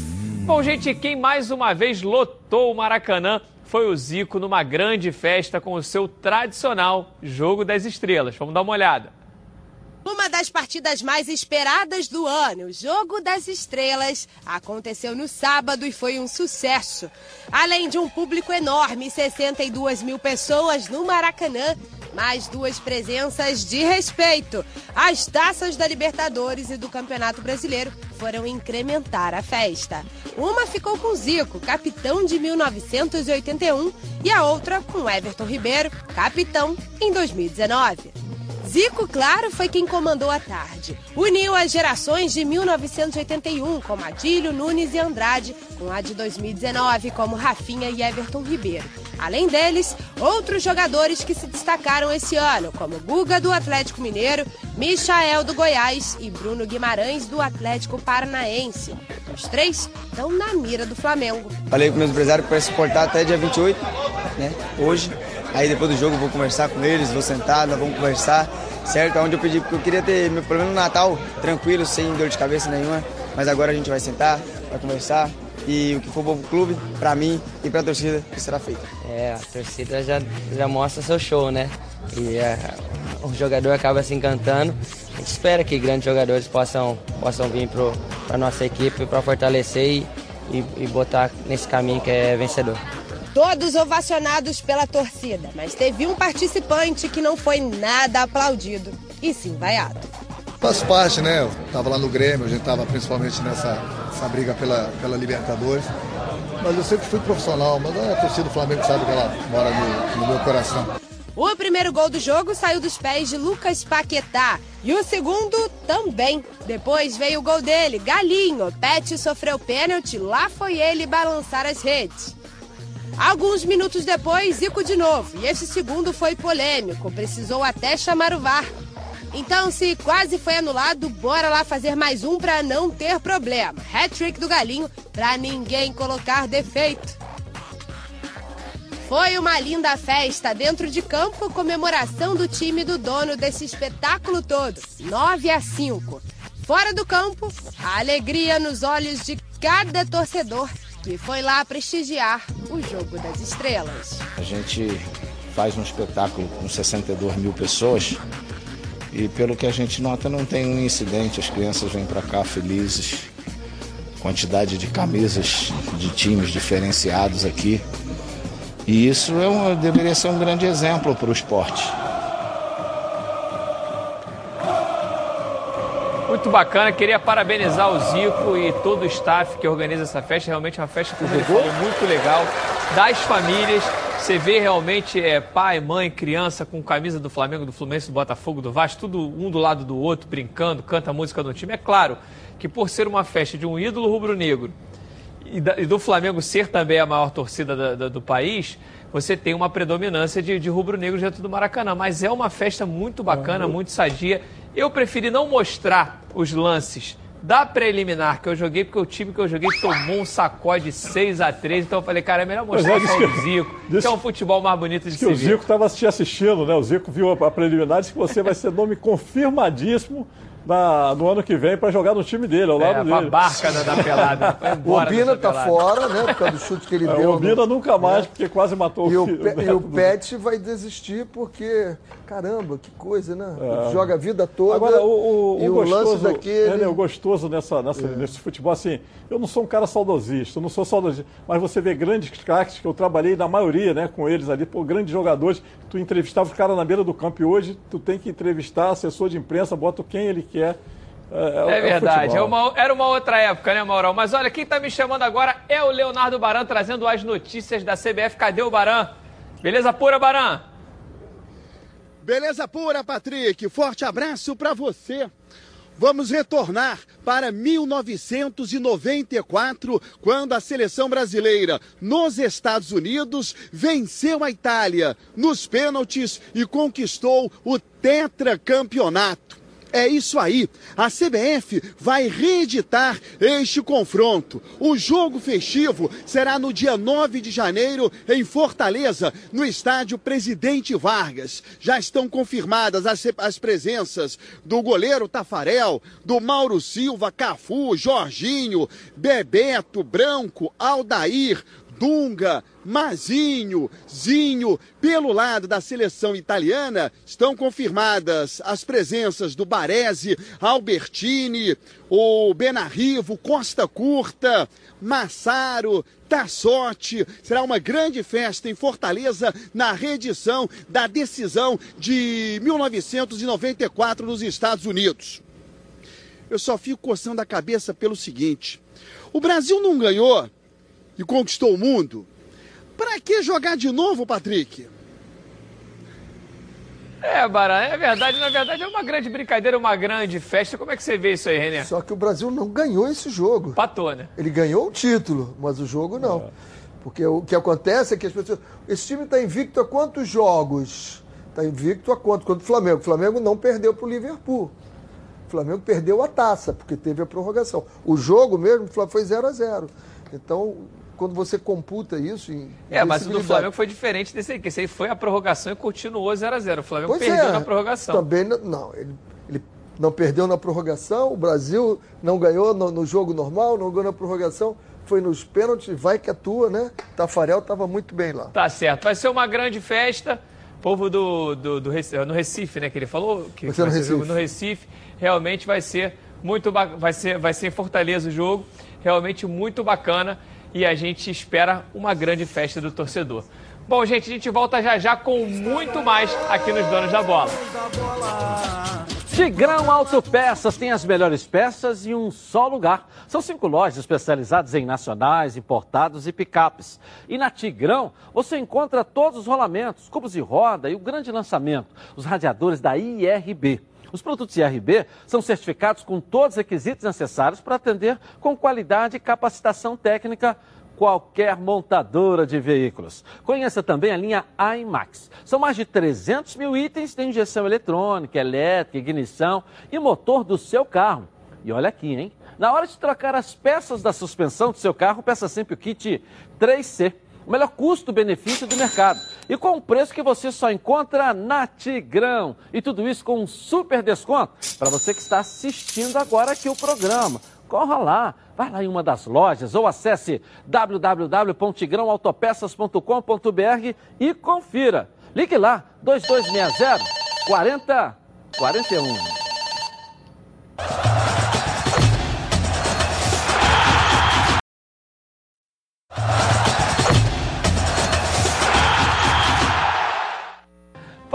Bom, gente, quem mais uma vez lotou o Maracanã foi o Zico numa grande festa com o seu tradicional Jogo das Estrelas. Vamos dar uma olhada. Uma das partidas mais esperadas do ano, o Jogo das Estrelas, aconteceu no sábado e foi um sucesso. Além de um público enorme, 62 mil pessoas no Maracanã, mais duas presenças de respeito. As taças da Libertadores e do Campeonato Brasileiro foram incrementar a festa. Uma ficou com Zico, capitão de 1981, e a outra com Everton Ribeiro, capitão em 2019. Zico, claro, foi quem comandou a tarde. Uniu as gerações de 1981, como Adílio, Nunes e Andrade, com a de 2019, como Rafinha e Everton Ribeiro. Além deles, outros jogadores que se destacaram esse ano, como Guga do Atlético Mineiro, Michael do Goiás e Bruno Guimarães do Atlético Paranaense. Os três estão na mira do Flamengo. Falei com meus empresários para suportar até dia 28, né? Hoje. Aí depois do jogo vou conversar com eles, vou sentar, nós vamos conversar, certo? Onde eu pedi, porque eu queria ter meu problema no Natal tranquilo, sem dor de cabeça nenhuma. Mas agora a gente vai sentar, vai conversar e o que for bom pro clube, pra mim e pra torcida, que será feito. É, a torcida já, já mostra seu show, né? E é, o jogador acaba se encantando. A gente espera que grandes jogadores possam, possam vir para a nossa equipe para fortalecer e, e, e botar nesse caminho que é vencedor todos ovacionados pela torcida, mas teve um participante que não foi nada aplaudido, e sim vaiado. Faz parte, né? Eu tava lá no Grêmio, a gente tava principalmente nessa essa briga pela, pela Libertadores. Mas eu sempre fui profissional, mas a torcida do Flamengo sabe que ela mora no, no meu coração. O primeiro gol do jogo saiu dos pés de Lucas Paquetá. E o segundo também. Depois veio o gol dele, Galinho. Pet sofreu pênalti, lá foi ele balançar as redes. Alguns minutos depois, Zico de novo. E esse segundo foi polêmico, precisou até chamar o VAR. Então, se quase foi anulado, bora lá fazer mais um para não ter problema. Hat-trick do Galinho para ninguém colocar defeito. Foi uma linda festa dentro de campo, comemoração do time do dono desse espetáculo todo. 9 a 5. Fora do campo, a alegria nos olhos de cada torcedor que foi lá prestigiar o Jogo das Estrelas. A gente faz um espetáculo com 62 mil pessoas e pelo que a gente nota não tem um incidente, as crianças vêm para cá felizes, quantidade de camisas de times diferenciados aqui. E isso é um, deveria ser um grande exemplo para o esporte. Muito bacana, queria parabenizar o Zico e todo o staff que organiza essa festa. Realmente é uma festa, falou, muito legal. Das famílias, você vê realmente é, pai, mãe, criança com camisa do Flamengo, do Fluminense, do Botafogo, do Vasco, tudo um do lado do outro, brincando, canta a música do time. É claro que por ser uma festa de um ídolo rubro-negro, e, e do Flamengo ser também a maior torcida da, da, do país, você tem uma predominância de, de rubro-negro dentro do Maracanã. Mas é uma festa muito bacana, muito sadia. Eu preferi não mostrar os lances da preliminar que eu joguei, porque o time que eu joguei tomou um sacode 6 a 3 Então eu falei, cara, é melhor mostrar é, só disse o que- Zico, que disse- é um futebol mais bonito de que se o ver. Zico estava te assistindo, né? O Zico viu a, a preliminar disse que você vai ser nome confirmadíssimo na- no ano que vem para jogar no time dele, ao É, lado a dele. barca da, da pelada. O dessa tá pelada. fora, né? Por causa do chute que ele É, deu. o Obina no- nunca mais, porque quase matou E o, filho- e o do- Pet vai desistir porque, caramba, que coisa, né? É. Joga a vida toda. Agora, o, o, e o o lance gostoso, daquele. é, né, o gostoso nessa, nessa- nesse futebol, assim, eu não sou um cara saudosista, eu não sou saudosista, mas você vê grandes craques, que eu trabalhei na maioria, né, com eles ali, pô, grandes jogadores, tu entrevistava os caras na beira do campo e hoje tu tem que entrevistar assessor de imprensa, bota quem ele quer. É, É verdade, é futebol. uma- era uma outra época, né, Maurão? Mas olha, quem tá me chamando agora é o Leonardo Baran, trazendo as notícias da CBF. Cadê o Baran? Beleza pura, Baran? Beleza pura, Patrick. Forte abraço para você. Vamos retornar para 1994, quando a seleção brasileira nos Estados Unidos venceu a Itália nos pênaltis e conquistou o tetracampeonato. É isso aí. A CBF vai reeditar este confronto. O jogo festivo será no dia 9 de janeiro em Fortaleza, no estádio Presidente Vargas. Já estão confirmadas as, as presenças do goleiro Tafarel, do Mauro Silva, Cafu, Jorginho, Bebeto, Branco, Aldair, Dunga, Mazinho, Zinho. Pelo lado da seleção italiana, estão confirmadas as presenças do Baresi, Albertini, o Benarrivo, Costa Curta, Massaro, Tassotti. Será uma grande festa em Fortaleza na reedição da decisão de 1994 nos Estados Unidos. Eu só fico coçando a cabeça pelo seguinte: o Brasil não ganhou e conquistou o mundo. Para que jogar de novo, Patrick? É, Baran, é verdade. Na verdade, é uma grande brincadeira, uma grande festa. Como é que você vê isso aí, René? Só que o Brasil não ganhou esse jogo. Patou, né? Ele ganhou o título, mas o jogo não. Porque o que acontece é que as pessoas. Esse time está invicto a quantos jogos? Está invicto a quanto? Contra o Flamengo. O Flamengo não perdeu para o Liverpool. O Flamengo perdeu a taça, porque teve a prorrogação. O jogo mesmo foi 0 a 0 Então, quando você computa isso em. É, mas o do Flamengo foi diferente desse aí, que esse aí foi a prorrogação e continuou 0x0. O Flamengo Pois perdeu é, na prorrogação. Também não, não, ele, ele não perdeu na prorrogação, o Brasil não ganhou no, no jogo normal, não ganhou na prorrogação, foi nos pênaltis, vai que atua, né? Tafarel estava muito bem lá. Tá certo. Vai ser uma grande festa. Povo do, do, do Recife, no Recife, né? Que ele falou que Vai ser no ser jogo Recife. no Recife. Realmente vai ser muito vai ser vai ser em Fortaleza o jogo. Realmente muito bacana e a gente espera uma grande festa do torcedor. Bom, gente, a gente volta já já com muito mais aqui nos Donos da Bola. Tigrão Autopeças tem as melhores peças em um só lugar. São cinco lojas especializadas em nacionais, importados e picapes. E na Tigrão você encontra todos os rolamentos, cubos de roda e o grande lançamento, os radiadores da IRB. Os produtos IRB são certificados com todos os requisitos necessários para atender com qualidade e capacitação técnica qualquer montadora de veículos. Conheça também a linha IMAX. São mais de 300 mil itens de injeção eletrônica, elétrica, ignição e motor do seu carro. E olha aqui, hein? Na hora de trocar as peças da suspensão do seu carro, peça sempre o kit 3C. O melhor custo-benefício do mercado. E com um preço que você só encontra na Tigrão. E tudo isso com um super desconto para você que está assistindo agora aqui o programa corra lá, vá lá em uma das lojas ou acesse www.tigrãoautopeças.com.br e confira. Ligue lá, 2260 4041.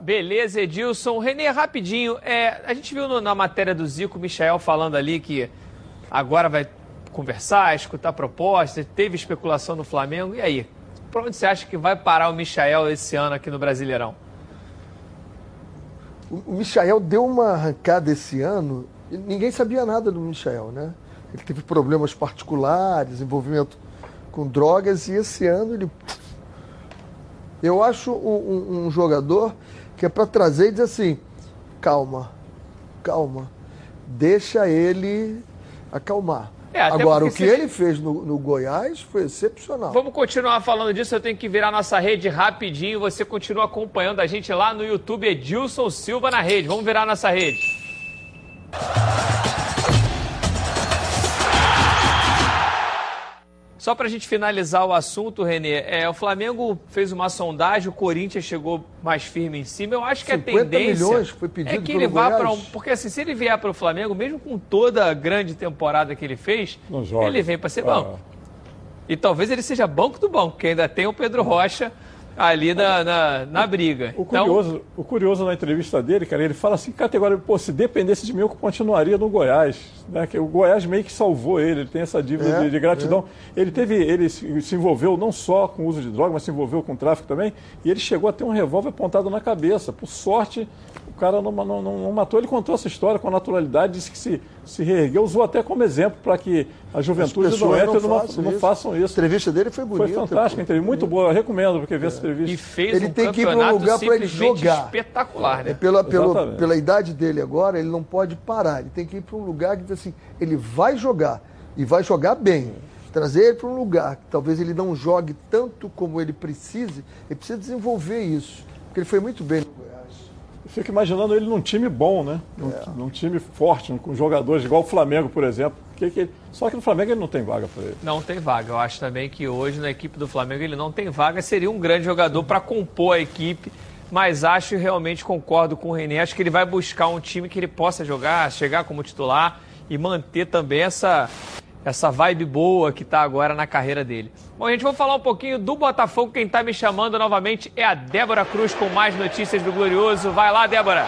Beleza, Edilson. Renê, rapidinho, é, a gente viu no, na matéria do Zico, o Michel falando ali que agora vai conversar, escutar propostas, teve especulação no Flamengo. E aí? Para onde você acha que vai parar o Michael esse ano aqui no Brasileirão? O Michael deu uma arrancada esse ano, ninguém sabia nada do Michael, né? Ele teve problemas particulares, envolvimento com drogas, e esse ano ele. Eu acho um, um, um jogador que é para trazer e dizer assim: calma, calma, deixa ele acalmar. É, Agora, o que ele fez no, no, Goiás foi excepcional. Vamos continuar falando disso. Eu tenho que virar nossa rede rapidinho. Você continua acompanhando a gente lá no YouTube, Edilson Silva na rede. Vamos virar nossa rede. Só para a gente finalizar o assunto, Renê, é, o Flamengo fez uma sondagem, o Corinthians chegou mais firme em cima. Eu acho que a tendência milhões foi pedido é que ele vá para um, porque assim, se ele vier para o Flamengo, mesmo com toda a grande temporada que ele fez, ele vem para ser banco. Ah. E talvez ele seja banco do banco, porque ainda tem o Pedro Rocha ali na, na, na briga. O, então... curioso, o curioso na entrevista dele, cara, ele fala assim, categoria, pô, se dependesse de mim, eu continuaria no Goiás. Né? Que o Goiás meio que salvou ele, ele tem essa dívida é, de, de, gratidão. É. Ele teve, ele se envolveu não só com o uso de droga, mas se envolveu com tráfico também, e ele chegou a ter um revólver apontado na cabeça. Por sorte, o cara não, não, não, matou. Ele contou essa história com naturalidade, disse que se, se reergueu, usou até como exemplo para que a juventude não, entre, não, façam, não, não façam isso. A entrevista dele foi bonita. Foi fantástica, entrevista, muito boa. Eu recomendo porque ver é. essa entrevista. E fez ele um tem que ir para um lugar para ele jogar. Espetacular, né? É pela, pela, pela idade dele agora, ele não pode parar. Ele tem que ir para um lugar que assim, ele vai jogar e vai jogar bem. Trazer ele para um lugar que talvez ele não jogue tanto como ele precise, ele precisa desenvolver isso. Porque ele foi muito bem no eu fico imaginando ele num time bom, né? Num, é. num time forte, com jogadores igual o Flamengo, por exemplo. Que, que, só que no Flamengo ele não tem vaga para ele. Não tem vaga. Eu acho também que hoje na equipe do Flamengo ele não tem vaga. Seria um grande jogador para compor a equipe. Mas acho e realmente concordo com o René. Acho que ele vai buscar um time que ele possa jogar, chegar como titular e manter também essa, essa vibe boa que está agora na carreira dele. Bom, gente, vamos falar um pouquinho do Botafogo. Quem está me chamando novamente é a Débora Cruz com mais notícias do Glorioso. Vai lá, Débora.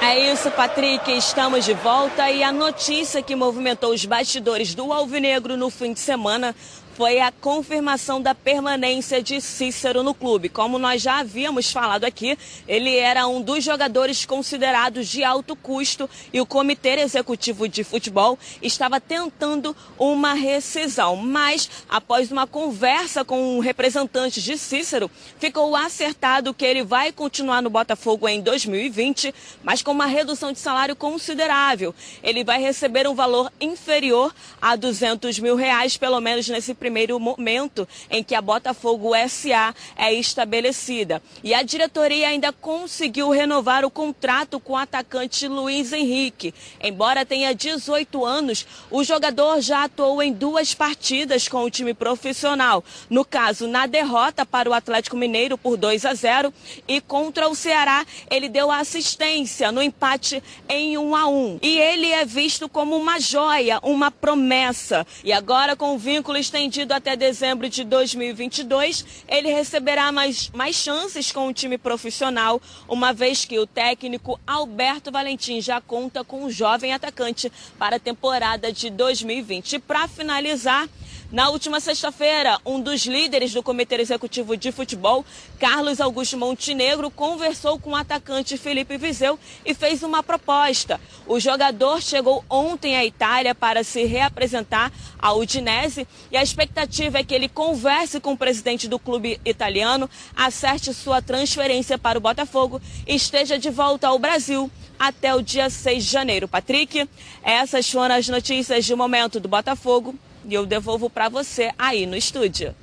É isso, Patrick. Estamos de volta e a notícia que movimentou os bastidores do Alvinegro no fim de semana foi a confirmação da permanência de Cícero no clube. Como nós já havíamos falado aqui, ele era um dos jogadores considerados de alto custo e o Comitê Executivo de Futebol estava tentando uma rescisão. Mas, após uma conversa com representantes de Cícero, ficou acertado que ele vai continuar no Botafogo em 2020, mas com uma redução de salário considerável. Ele vai receber um valor inferior a 200 mil reais, pelo menos nesse primeiro momento em que a Botafogo SA é estabelecida. E a diretoria ainda conseguiu renovar o contrato com o atacante Luiz Henrique. Embora tenha 18 anos, o jogador já atuou em duas partidas com o time profissional. No caso, na derrota para o Atlético Mineiro por 2 a 0 e contra o Ceará, ele deu assistência no empate em 1 a 1. E ele é visto como uma joia, uma promessa. E agora com o vínculo estendido até dezembro de 2022, ele receberá mais, mais chances com o time profissional, uma vez que o técnico Alberto Valentim já conta com o jovem atacante para a temporada de 2020. E para finalizar, na última sexta-feira, um dos líderes do Comitê Executivo de Futebol, Carlos Augusto Montenegro, conversou com o atacante Felipe Vizeu e fez uma proposta. O jogador chegou ontem à Itália para se reapresentar à Udinese e a expectativa é que ele converse com o presidente do clube italiano, acerte sua transferência para o Botafogo e esteja de volta ao Brasil até o dia 6 de janeiro. Patrick, essas foram as notícias de momento do Botafogo e eu devolvo para você aí no estúdio.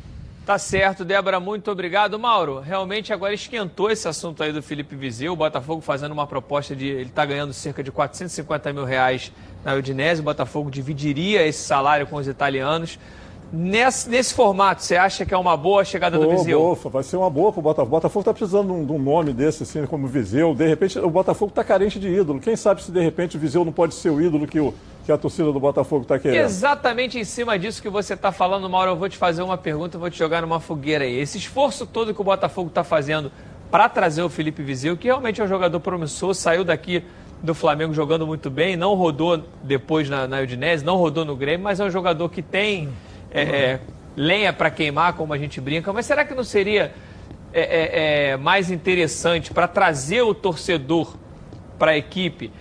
Tá certo, Débora, muito obrigado. Mauro, realmente agora esquentou esse assunto aí do Felipe Vizeu, o Botafogo fazendo uma proposta de. Ele está ganhando cerca de 450 mil reais na Udinese, o Botafogo dividiria esse salário com os italianos. Nesse, nesse formato, você acha que é uma boa chegada do Viseu? Boa, vai ser uma boa para o Botafogo. O Botafogo está precisando de um, de um, nome desse, assim, como Viseu. De repente, o Botafogo está carente de ídolo. Quem sabe se de repente o Viseu não pode ser o ídolo que, o, que a torcida do Botafogo está querendo. Exatamente em cima disso que você está falando, Mauro, eu vou te fazer uma pergunta, vou te jogar numa fogueira aí. Esse esforço todo que o Botafogo está fazendo para trazer o Felipe Viseu, que realmente é um jogador promissor, saiu daqui do Flamengo jogando muito bem, não rodou depois na, na Udinese, não rodou no Grêmio, mas é um jogador que tem é, é, lenha para queimar, como a gente brinca, mas será que não seria é, é, é mais interessante para trazer o torcedor para a equipe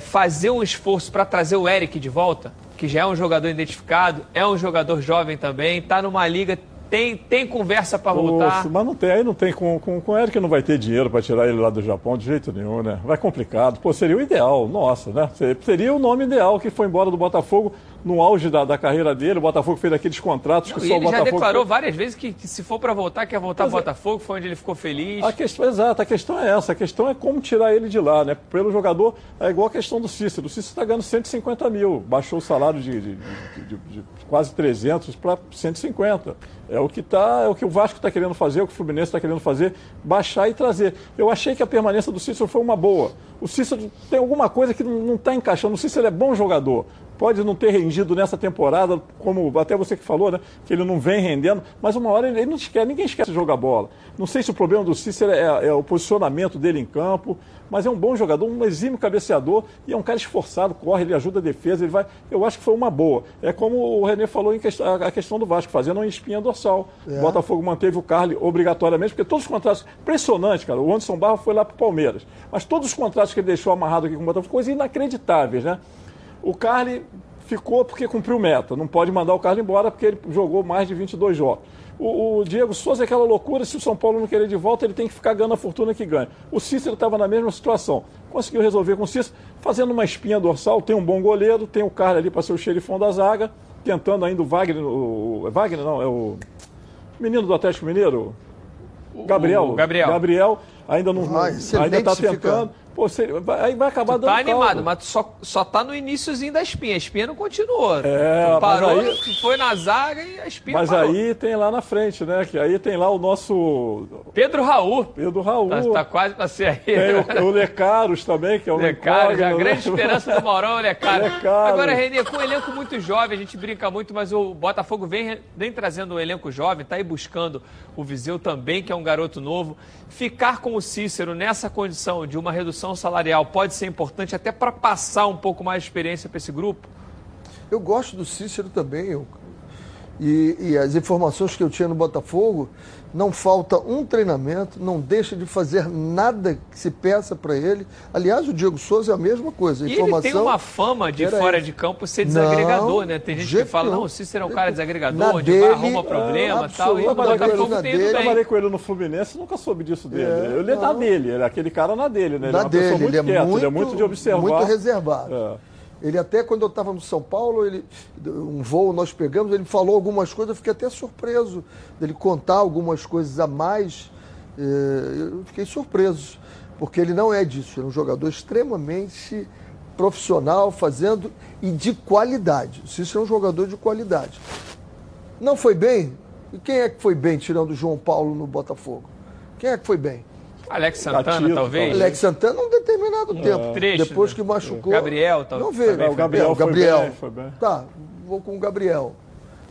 fazer um esforço para trazer o Eric de volta, que já é um jogador identificado, é um jogador jovem também, está numa liga tem, tem conversa para voltar? Mas não tem, aí não tem. Com, com, com o Eric não vai ter dinheiro para tirar ele lá do Japão de jeito nenhum, né? Vai complicado. Pô, seria o ideal, nossa, né? Seria o nome ideal que foi embora do Botafogo no auge da, da carreira dele. O Botafogo fez aqueles contratos não, que só o Botafogo. Ele já declarou foi... várias vezes que, que, se for para voltar, quer voltar ao é- Botafogo, foi onde ele ficou feliz. A questão, exato, a questão é essa. A questão é como tirar ele de lá, né? Pelo jogador, é igual a questão do Cícero. O Cícero está ganhando 150 mil, baixou o salário de, de, de, de quase 300 para 150. É o que tá, é o que o Vasco está querendo fazer, é o que o Fluminense está querendo fazer, baixar e trazer. Eu achei que a permanência do Cícero foi uma boa. O Cícero tem alguma coisa que não está encaixando. O Cícero é bom jogador. Pode não ter rendido nessa temporada, como até você que falou, né? Que ele não vem rendendo, mas uma hora ele, ele não esquece, ninguém esquece de jogar bola. Não sei se o problema do Cícero é, é o posicionamento dele em campo, mas é um bom jogador, um exímio cabeceador e é um cara esforçado, corre, ele ajuda a defesa, ele vai. Eu acho que foi uma boa. É como o Renê falou em questão, a questão do Vasco, fazendo uma espinha dorsal. É. O Botafogo manteve o Carly obrigatoriamente, porque todos os contratos. Impressionante, cara. O Anderson Barra foi lá para o Palmeiras. Mas todos os contratos que ele deixou amarrado aqui com o Botafogo, coisas inacreditáveis, né? O Carly ficou porque cumpriu meta. Não pode mandar o Carly embora porque ele jogou mais de 22 jogos. O, o, Diego Souza é aquela loucura, se o São Paulo não querer de volta, ele tem que ficar ganhando a fortuna que ganha. O Cícero estava na mesma situação. Conseguiu resolver com o Cícero, fazendo uma espinha dorsal, tem um bom goleiro, tem o cara ali para ser o xerifão da zaga, tentando ainda o Wagner, o, Wagner não, é o menino do Atlético Mineiro, Gabriel. O Gabriel. Gabriel ainda não, ah, ainda está tentando. Pô, você, aí vai acabar tu dando tá animado, caldo. mas só, só tá no iníciozinho da espinha. A espinha não continuou. É, tu parou, aí, foi na zaga e a espinha Mas parou. aí tem lá na frente, né? Que aí tem lá o nosso... Pedro Raul. Pedro Raul. Tá, tá quase pra ser aí. Tem o, o Lecaros também, que é o Lecaros. A grande esperança do Maurão é o Lecaros. Lecaros. Agora, Renê, com um elenco muito jovem, a gente brinca muito, mas o Botafogo vem, vem trazendo um elenco jovem, tá aí buscando o Viseu também, que é um garoto novo. Ficar com o Cícero nessa condição de uma redução salarial pode ser importante até para passar um pouco mais de experiência para esse grupo? Eu gosto do Cícero também. Eu, E, e as informações que eu tinha no Botafogo, não falta um treinamento, não deixa de fazer nada que se peça para ele. Aliás, o Diego Souza é a mesma coisa. A E informação ele tem uma fama de fora de campo ser Não, desagregador, né? Tem gente que fala, não, o Cícero é um cara desagregador, Na onde dele, vai arruma problema e tal. E ido eu trabalhei com ele no Fluminense, nunca soube disso dele. É, ele é na não. dele, ele é aquele cara na dele, né? Ele é Na pessoa dele, muito ele é muito, ele é muito de observar. muito reservado. É. Ele até quando eu estava no São Paulo, ele, um voo nós pegamos, ele falou algumas coisas, eu fiquei até surpreso dele contar algumas coisas a mais. eh, Eu fiquei surpreso, porque ele não é disso, ele é um jogador extremamente profissional, fazendo e de qualidade. O Cícero é um jogador de qualidade. Não foi bem? E quem é que foi bem tirando o João Paulo no Botafogo? Quem é que foi bem? Alex Santana, Gatito, talvez? Alex Santana um determinado tempo. Trecho, Depois né? que machucou. Gabriel, tal- Não veio. também foi Gabriel É, o foi Gabriel. bem, foi bem. Tá, vou com o Gabriel.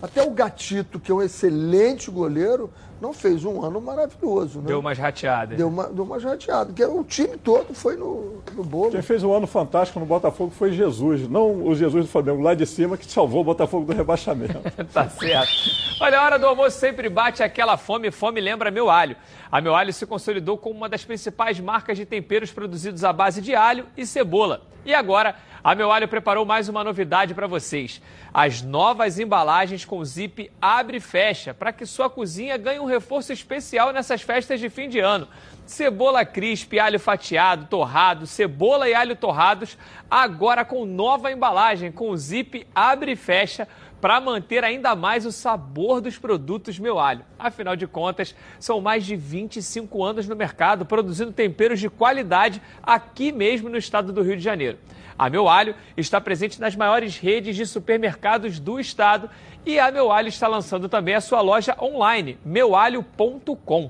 Até o Gatito, que é um excelente goleiro, não fez um ano maravilhoso. Né? Deu umas rateadas. Deu uma, deu uma jateada. Que o time todo foi no, no bolo. Quem fez um ano fantástico no Botafogo foi Jesus, não o Jesus do Flamengo, lá de cima, que salvou o Botafogo do rebaixamento. tá certo. Olha, a hora do almoço sempre bate aquela fome. Fome lembra meu alho. A meu alho se consolidou como uma das principais marcas de temperos produzidos à base de alho e cebola. E agora, a meu alho preparou mais uma novidade para vocês: as novas embalagens com zip abre e fecha, para que sua cozinha ganhe um reforço especial nessas festas de fim de ano. Cebola crisp, alho fatiado, torrado, cebola e alho torrados, agora com nova embalagem, com zip abre e fecha, para manter ainda mais o sabor dos produtos Meu Alho. Afinal de contas, são mais de 25 anos no mercado produzindo temperos de qualidade aqui mesmo no estado do Rio de Janeiro. A Meu Alho está presente nas maiores redes de supermercados do estado e a Meu Alho está lançando também a sua loja online, meualho.com.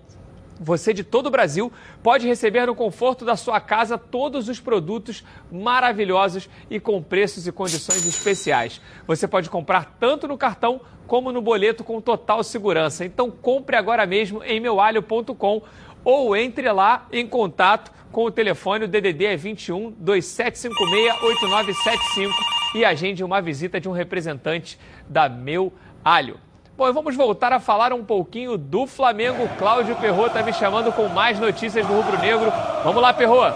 Você de todo o Brasil pode receber no conforto da sua casa todos os produtos maravilhosos e com preços e condições especiais. Você pode comprar tanto no cartão como no boleto com total segurança. Então compre agora mesmo em meualho.com ou entre lá em contato com o telefone o DDD é 21 2756 8975 e agende uma visita de um representante da Meu Alho. Bom, vamos voltar a falar um pouquinho do Flamengo. Cláudio Perrot está me chamando com mais notícias do Rubro Negro. Vamos lá, Perrot.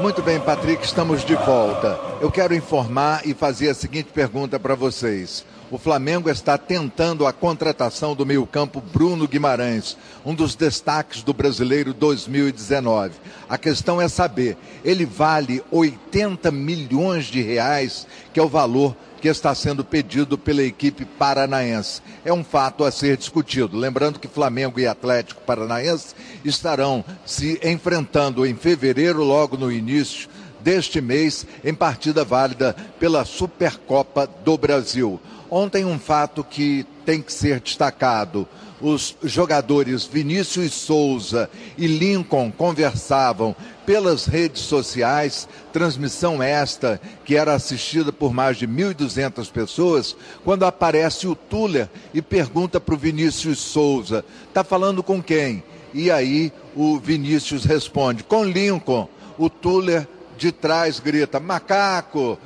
Muito bem, Patrick, estamos de volta. Eu quero informar e fazer a seguinte pergunta para vocês. O Flamengo está tentando a contratação do meio-campo Bruno Guimarães, um dos destaques do Brasileiro 2019. A questão é saber, ele vale 80 milhões de reais, que é o valor que está sendo pedido pela equipe paranaense. É um fato a ser discutido. Lembrando que Flamengo e Atlético Paranaense estarão se enfrentando em fevereiro, logo no início deste mês, em partida válida pela Supercopa do Brasil. Ontem, um fato que tem que ser destacado. Os jogadores Vinícius Souza e Lincoln conversavam pelas redes sociais, transmissão esta que era assistida por mais de 1.200 pessoas, quando aparece o Tuller e pergunta para o Vinícius Souza: "Tá falando com quem?" E aí o Vinícius responde: "Com Lincoln". O Tuller de trás grita: "Macaco!"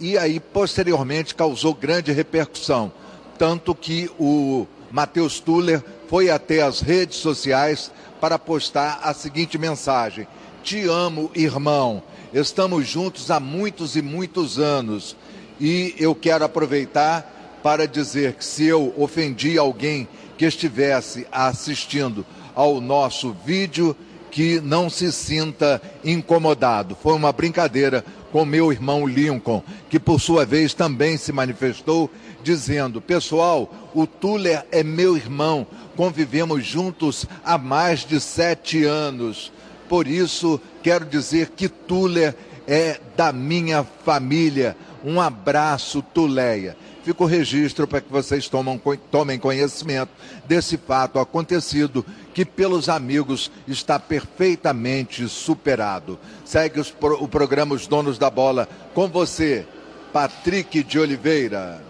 E aí posteriormente causou grande repercussão, tanto que o Matheus Tuller foi até as redes sociais para postar a seguinte mensagem: Te amo, irmão. Estamos juntos há muitos e muitos anos. E eu quero aproveitar para dizer que se eu ofendi alguém que estivesse assistindo ao nosso vídeo, que não se sinta incomodado. Foi uma brincadeira com meu irmão Lincoln, que por sua vez também se manifestou dizendo: Pessoal, o Tuller é meu irmão, convivemos juntos há mais de sete anos. Por isso, quero dizer que Tuller é da minha família. Um abraço, Tuleia. Fica o registro para que vocês tomam, tomem conhecimento desse fato acontecido, que pelos amigos está perfeitamente superado. Segue o programa Os Donos da Bola com você, Patrick de Oliveira.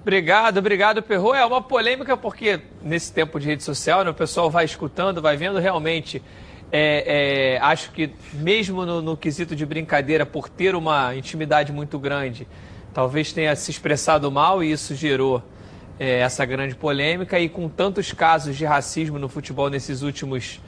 Obrigado, obrigado, Perro. É uma polêmica porque nesse tempo de rede social, né, o pessoal vai escutando, vai vendo realmente. É, é, acho que mesmo no, no quesito de brincadeira, por ter uma intimidade muito grande, talvez tenha se expressado mal e isso gerou é, essa grande polêmica. E com tantos casos de racismo no futebol nesses últimos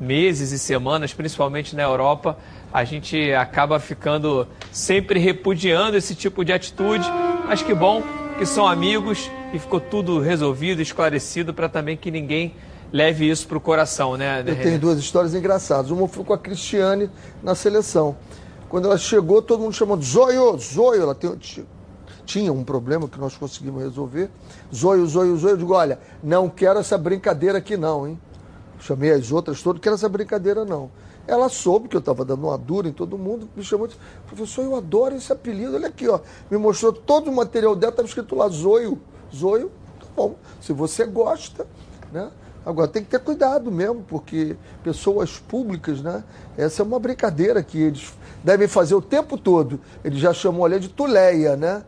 meses e semanas, principalmente na Europa, a gente acaba ficando sempre repudiando esse tipo de atitude. Mas que bom que são amigos e ficou tudo resolvido, esclarecido, para também que ninguém leve isso para o coração, né? Eu tenho duas histórias engraçadas. Uma foi com a Cristiane na seleção. Quando ela chegou, todo mundo chamou de Zoio, Zoio. Ela tem, tinha um problema que nós conseguimos resolver. Zoio, Zoio, Zoio. Eu digo, olha, não quero essa brincadeira aqui não, hein? Chamei as outras todas, não quero essa brincadeira não. Ela soube que eu estava dando uma dura em todo mundo, me chamou e disse, professor, eu adoro esse apelido, olha aqui, ó. Me mostrou todo o material dela, estava escrito lá, Zoio. Zoio, tá bom. Se você gosta, né? Agora tem que ter cuidado mesmo, porque pessoas públicas, né? Essa é uma brincadeira que eles devem fazer o tempo todo. Ele já chamou ali de Tuleia, né?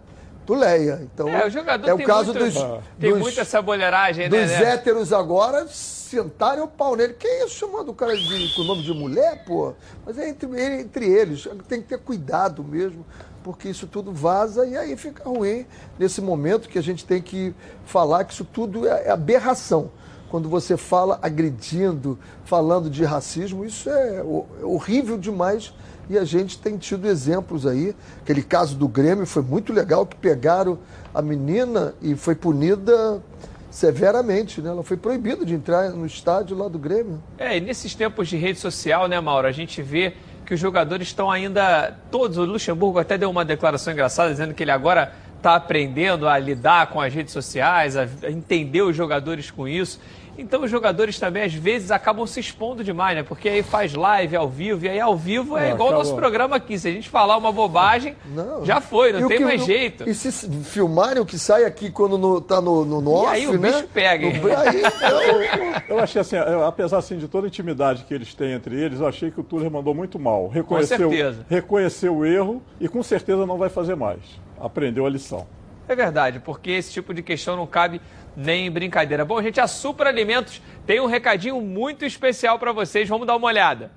Tuleia. Então, é, o jogador é o caso muito, dos, tem dos, muita essa bolharagem, dos né? né? héteros agora sentarem o pau nele. Que isso, chamando o cara de, com o nome de mulher, pô? Mas é entre, entre eles. Tem que ter cuidado mesmo, porque isso tudo vaza e aí fica ruim nesse momento que a gente tem que falar que isso tudo é, é aberração quando você fala agredindo, falando de racismo, isso é horrível demais. E a gente tem tido exemplos aí. Aquele caso do Grêmio foi muito legal, que pegaram a menina e foi punida severamente, né? Ela foi proibida de entrar no estádio lá do Grêmio. É, e nesses tempos de rede social, né, Mauro, a gente vê que os jogadores estão ainda todos. O Luxemburgo até deu uma declaração engraçada dizendo que ele agora está aprendendo a lidar com as redes sociais, a entender os jogadores com isso. Então os jogadores também, às vezes, acabam se expondo demais, né? Porque aí faz live ao vivo, e aí ao vivo é, é igual o nosso programa aqui. Se a gente falar uma bobagem, não. já foi, não e tem que, mais jeito. E se filmarem o que sai aqui quando no, tá no, no, no off, E aí o né? bicho pega, hein? Aí, eu, eu, achei assim, eu, apesar assim, de toda a intimidade que eles têm entre eles, eu achei que o Túlio mandou muito mal. Reconheceu, com certeza. Reconheceu o erro e com certeza não vai fazer mais. Aprendeu a lição. É verdade, porque esse tipo de questão não cabe nem brincadeira. Bom, gente, a Super Alimentos tem um recadinho muito especial para vocês. Vamos dar uma olhada.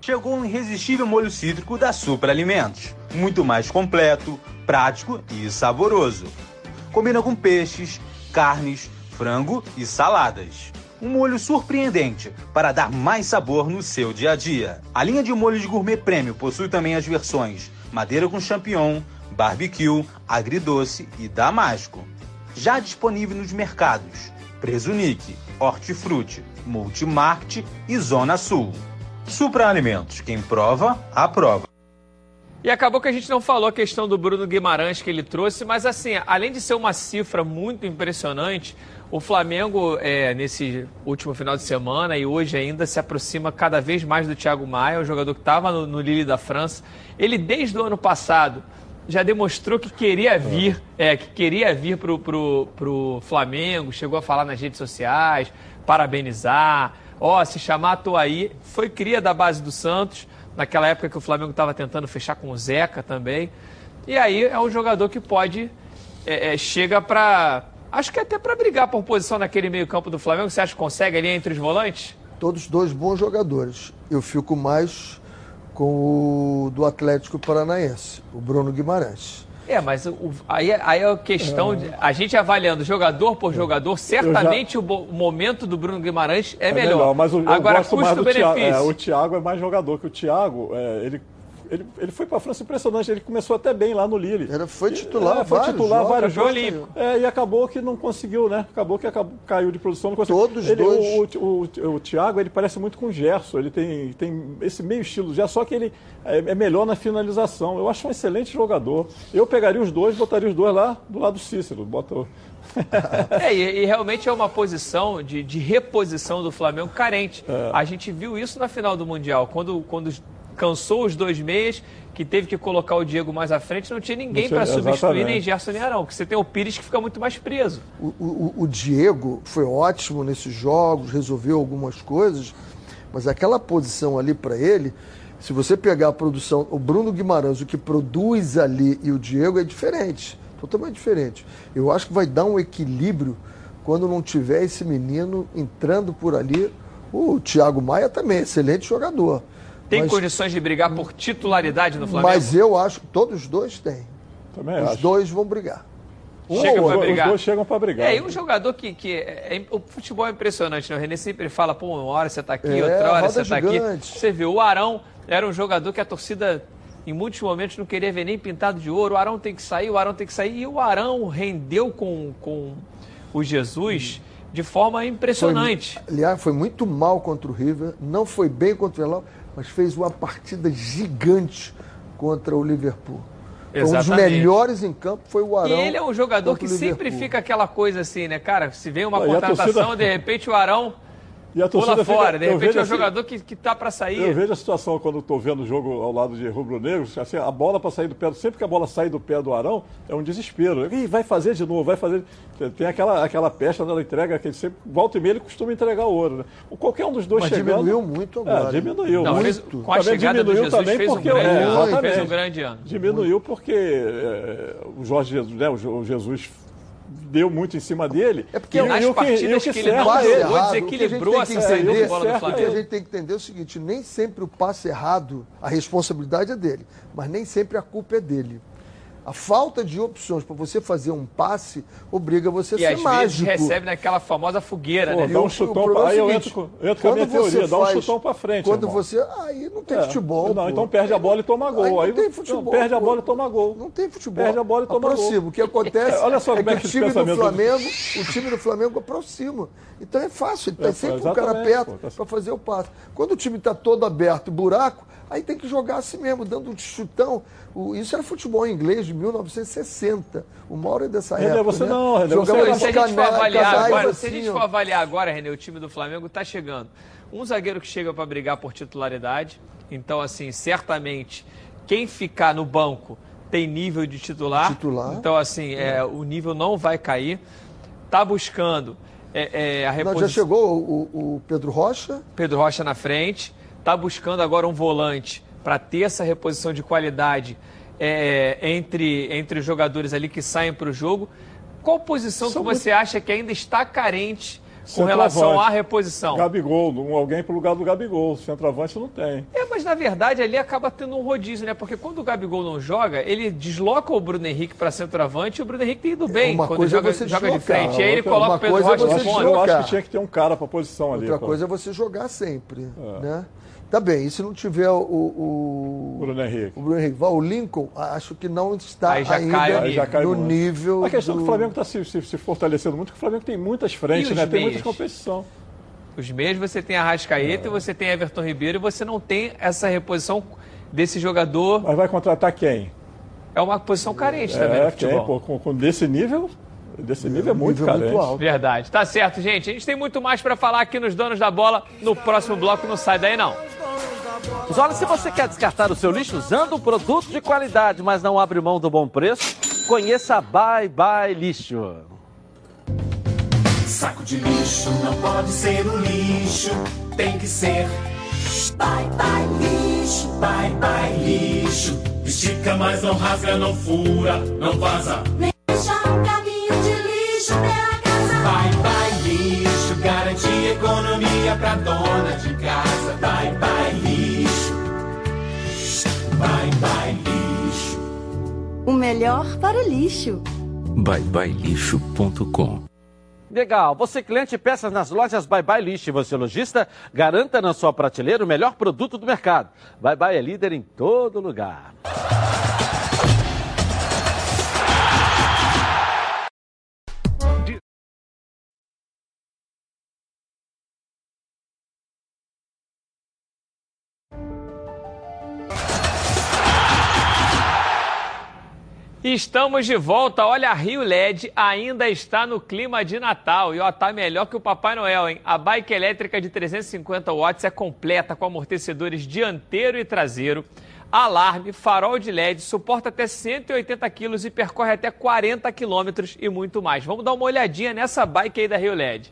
Chegou um irresistível molho cítrico da Super Alimentos. Muito mais completo, prático e saboroso. Combina com peixes, carnes, frango e saladas. Um molho surpreendente para dar mais sabor no seu dia a dia. A linha de molhos gourmet prêmio possui também as versões madeira com champignon, barbecue, agridoce e damasco já disponível nos mercados Presunic, Hortifruti, Multimarket e Zona Sul. Supra Alimentos, quem prova, aprova. E acabou que a gente não falou a questão do Bruno Guimarães que ele trouxe, mas assim, além de ser uma cifra muito impressionante, o Flamengo, é, nesse último final de semana e hoje ainda, se aproxima cada vez mais do Thiago Maia, o jogador que estava no, no Lille da França. Ele, desde o ano passado, já demonstrou que queria vir, é, que queria vir pro, pro, pro Flamengo, chegou a falar nas redes sociais, parabenizar, ó, se chamar tô aí, foi cria da base do Santos, naquela época que o Flamengo estava tentando fechar com o Zeca também. E aí é um jogador que pode, é, é, chega para, acho que até para brigar por posição naquele meio campo do Flamengo, você acha que consegue ali entre os volantes? Todos dois bons jogadores. Eu fico mais com o do Atlético Paranaense, o Bruno Guimarães. É, mas o, aí, aí é a questão, é. de, a gente avaliando jogador por jogador, certamente já... o, momento do Bruno Guimarães é, é melhor. melhor. Mas o, Agora, custo-benefício. É, o Thiago é mais jogador que o Thiago, é, ele ele, ele foi para a França impressionante, ele começou até bem lá no Lille. Era, foi titular, é, foi vários titular jogos, vários jogos. É, e acabou que não conseguiu, né? Acabou que acabou, caiu de produção, não conseguiu. Todos ele, dois. O, o, o, o, Thiago, ele parece muito com o Gerson, ele tem, tem esse meio estilo já, só que ele é, é, melhor na finalização. Eu acho um excelente jogador. Eu pegaria os dois, botaria os dois lá do lado do Cícero. Bota é, e, e, realmente é uma posição de, de reposição do Flamengo carente. É. A gente viu isso na final do Mundial, quando, quando cansou os dois meias, que teve que colocar o Diego mais à frente, não tinha ninguém para substituir nem Gerson nem Arão, porque você tem o Pires que fica muito mais preso. O, o, o Diego foi ótimo nesses jogos, resolveu algumas coisas, mas aquela posição ali para ele, se você pegar a produção, o Bruno Guimarães, o que produz ali e o Diego é diferente, totalmente diferente. Eu acho que vai dar um equilíbrio quando não tiver esse menino entrando por ali. O Thiago Maia também, excelente jogador. Tem mas, condições de brigar por titularidade no Flamengo? Mas eu acho que todos os dois têm. também Os acho. dois vão brigar. Um Chega ou pra outro, brigar. Os dois chegam para brigar. É, e um jogador que. que é, é- o futebol é impressionante, né? O René sempre fala, pô, uma hora você tá aqui, É, outra hora você tá aqui. Você vê, o Arão era um jogador que a torcida, em muitos momentos, não queria ver nem pintado de ouro. O Arão tem que sair, o Arão tem que sair. E o Arão rendeu com, com o Jesus de forma impressionante. Foi, aliás, foi muito mal contra o River, não foi bem contra o Real, mas fez uma partida gigante contra o Liverpool. Foi um dos Exatamente. melhores em campo foi o E Arão. ele é um jogador que sempre fica aquela coisa assim, né, cara? Se vem uma e contratação, torcida- de repente o Arão E a pula torcida fica- fora. De eu repente vejo é um assim- jogador que, que tá pra sair. Eu vejo a situação quando estou vendo o jogo ao lado de rubro-negros, assim, a bola para sair do pé, sempre que a bola sai do pé do Arão, é um desespero. Ih, vai fazer de novo, vai fazer. Tem aquela, aquela pecha da entrega que ele sempre, volta e meia, ele costuma entregar ouro. Né? O- Qualquer um dos dois Mas chegando. diminuiu muito agora, É, diminuiu. Não, muito. fez- com a Também chegada do diminuiu Jesus, também fez um porque grande é. Fez um grande ano. Diminuiu porque é, o Jorge Jesus, né, o o Jesus deu muito em cima dele. É porque nas partidas que ele não errado, desequilibrou a que a gente saída tem que de entender, bola do o que Flamengo. a gente tem que entender é o seguinte, nem sempre o passe errado, a responsabilidade é dele, mas nem sempre a culpa é dele. A falta de opções para você fazer um passe obriga você a E ser às vezes mágico. recebe naquela famosa fogueira, Pô, né? dá um E chutão pra- aí é eu entro com- eu entro com a minha quando você teoria, dá um faz- chutão pra frente, Quando irmão. você. Aí não tem É. futebol. Não, pô. então perde a bola e toma gol. Aí não Aí tem não- futebol. perde a pô. bola e toma gol. Não tem futebol. Perde a bola e toma aproxima. gol. O que acontece Olha só é é que que o time do Flamengo, o time do Flamengo aproxima. Então é fácil, ele É, tem sempre um cara perto pô, tá para fazer o passe. Quando o time está todo aberto e buraco, aí tem que jogar assim mesmo, dando um chutão. O- isso era futebol inglês de 1960. O Mauro é dessa René, época. você né? não, René, você Jogava não. de se a gente for avaliar agora, se a assim, gente for avaliar agora, René, o time do Flamengo tá chegando. Um zagueiro que chega para brigar por titularidade. Então, assim, certamente, quem ficar no banco tem nível de titular. Titular. Então, assim, é, o nível não vai cair. Tá buscando é, é, a Não, reposição. já chegou o, o Pedro Rocha. Pedro Rocha na frente, está buscando agora um volante para ter essa reposição de qualidade é, entre, entre os jogadores ali que saem para o jogo. Qual posição São que você acha que ainda está carente com relação à reposição? Gabigol, alguém pro lugar do Gabigol. Centroavante não tem. É, mas na verdade ali acaba tendo um rodízio, né? Porque quando o Gabigol não joga, ele desloca o Bruno Henrique para centroavante e o Bruno Henrique tem ido bem Uma quando coisa é joga, você joga de frente. E aí ele coloca uma o Pedro coisa é Rocha você no. Eu acho que tinha que ter um cara pra posição ali. Outra pô. coisa é você jogar sempre. Né? Tá bem, e se não tiver o, o, Bruno Henrique. o Bruno Henrique, o Lincoln, acho que não está Aí já ainda cai o Aí já cai no muito. nível. A questão é do... que o Flamengo está se, se- se fortalecendo muito, porque o Flamengo tem muitas frentes, né? Tem meias? muita competição. Os meios você tem a Rascaeta, você tem Everton Ribeiro e você não tem essa reposição desse jogador. Mas vai contratar quem? É uma posição carente também É, no quem? futebol. Pô, com, com desse nível, desse nível é muito nível muito carente. alto. Verdade. Tá certo, gente. A gente tem muito mais pra falar aqui nos Donos da Bola. No próximo bloco, não sai daí não. Olha, se você quer descartar o seu lixo usando um produto de qualidade, mas não abre mão do bom preço, conheça a Bye Bye Lixo. Saco de lixo não pode ser o lixo, tem que ser. Bye bye lixo, bye bye lixo. Estica, mas não rasga, não fura, não vaza. Nem deixa um caminho lixo pela casa. Bye bye lixo, garante economia pra dona de casa. Bye bye lixo, bye bye lixo. O melhor para o lixo. byebyelixo.com Legal, você cliente de peças nas lojas Bye Bye Lixo e você lojista, garanta na sua prateleira o melhor produto do mercado. Bye Bye é líder em todo lugar. Estamos de volta. Olha, a Rio LED ainda está no clima de Natal. E ó, tá melhor que o Papai Noel, hein? A bike elétrica de 350 watts é completa com amortecedores dianteiro e traseiro, alarme, farol de LED, suporta até 180 quilos e percorre até 40 quilômetros e muito mais. Vamos dar uma olhadinha nessa bike aí da Rio LED.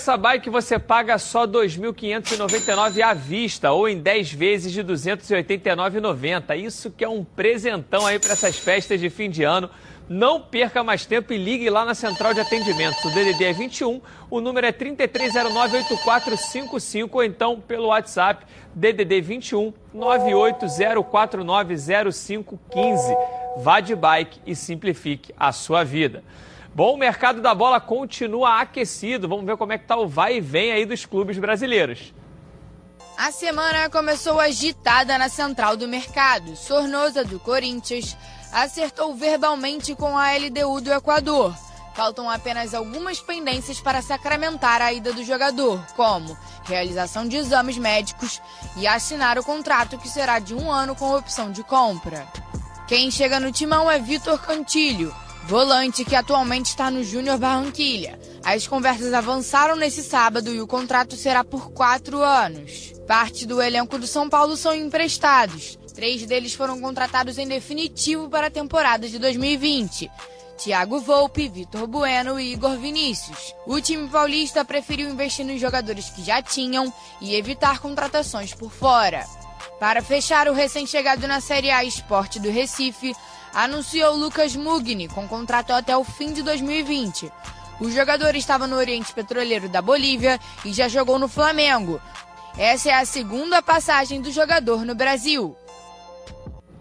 Essa bike você paga só R$ 2.599 à vista ou em 10 vezes de R$ 289,90. Isso que é um presentão aí para essas festas de fim de ano. Não perca mais tempo e ligue lá na central de atendimento. O DDD é 21, o número é 33098455 ou então pelo WhatsApp DDD 21 980490515. Vá de bike e simplifique a sua vida. Bom, o mercado da bola continua aquecido. Vamos ver como é que tá o vai e vem aí dos clubes brasileiros. A semana começou agitada na central do mercado. Sornosa do Corinthians acertou verbalmente com a LDU do Equador. Faltam apenas algumas pendências para sacramentar a ida do jogador, como realização de exames médicos e assinar o contrato que será de um ano com opção de compra. Quem chega no timão é Vitor Cantilho, volante que atualmente está no Júnior Barranquilha. As conversas avançaram nesse sábado e o contrato será por quatro anos. Parte do elenco do São Paulo são emprestados. Três deles foram contratados em definitivo para a temporada de 2020. Thiago Volpe, Vitor Bueno e Igor Vinícius. O time paulista preferiu investir nos jogadores que já tinham e evitar contratações por fora. Para fechar, o recém-chegado na Série A Esporte do Recife anunciou Lucas Mugni com contrato até o fim de 2020. O jogador estava no Oriente Petroleiro da Bolívia e já jogou no Flamengo. Essa é a segunda passagem do jogador no Brasil.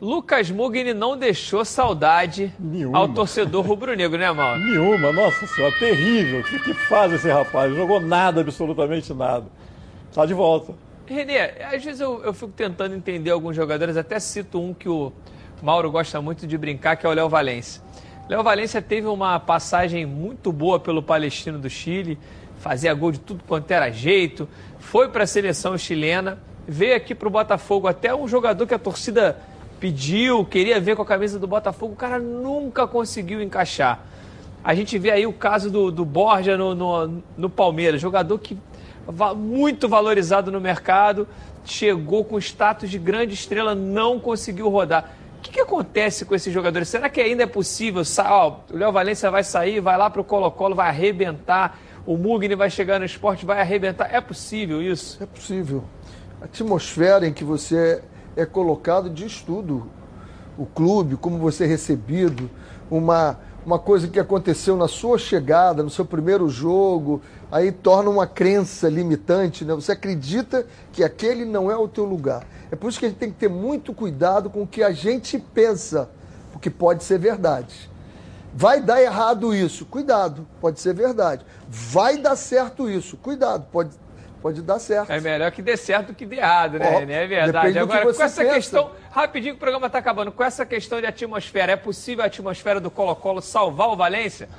Lucas Mugni não deixou saudade Nenhuma. ao torcedor rubro-negro, né, Mauro? Nenhuma, nossa senhora, terrível. O que, que faz esse rapaz? Não jogou nada, absolutamente nada. Tá de volta. Renê, às vezes eu, eu fico tentando entender alguns jogadores, até cito um que o Mauro gosta muito de brincar, que é o Léo Valência. Léo Valência teve uma passagem muito boa pelo Palestino do Chile, fazia gol de tudo quanto era jeito, foi para a seleção chilena, veio aqui para o Botafogo, até um jogador que a torcida pediu, queria ver com a camisa do Botafogo, o cara nunca conseguiu encaixar. A gente vê aí o caso do, do Borja no, no, no Palmeiras, jogador que muito valorizado no mercado, chegou com status de grande estrela, não conseguiu rodar. O que, que acontece com esses jogadores? Será que ainda é possível? Ó, o Léo Valência vai sair, vai lá para o Colo-Colo, vai arrebentar. O Mugni vai chegar no esporte, vai arrebentar. É possível isso? É possível. A atmosfera em que você é colocado diz tudo. O clube, como você é recebido, uma, uma coisa que aconteceu na sua chegada, no seu primeiro jogo, aí torna uma crença limitante, né? Você acredita que aquele não é o teu lugar. É por isso que a gente tem que ter muito cuidado com o que a gente pensa, porque pode ser verdade. Vai dar errado isso, cuidado, pode ser verdade. Vai dar certo isso, cuidado, pode, pode dar certo. É melhor que dê certo do que dê errado, né, Ó? É verdade. depende do que Agora, você com essa pensa. questão, rapidinho que o programa está acabando, com essa questão de atmosfera, é possível a atmosfera do Colo-Colo salvar o Valência?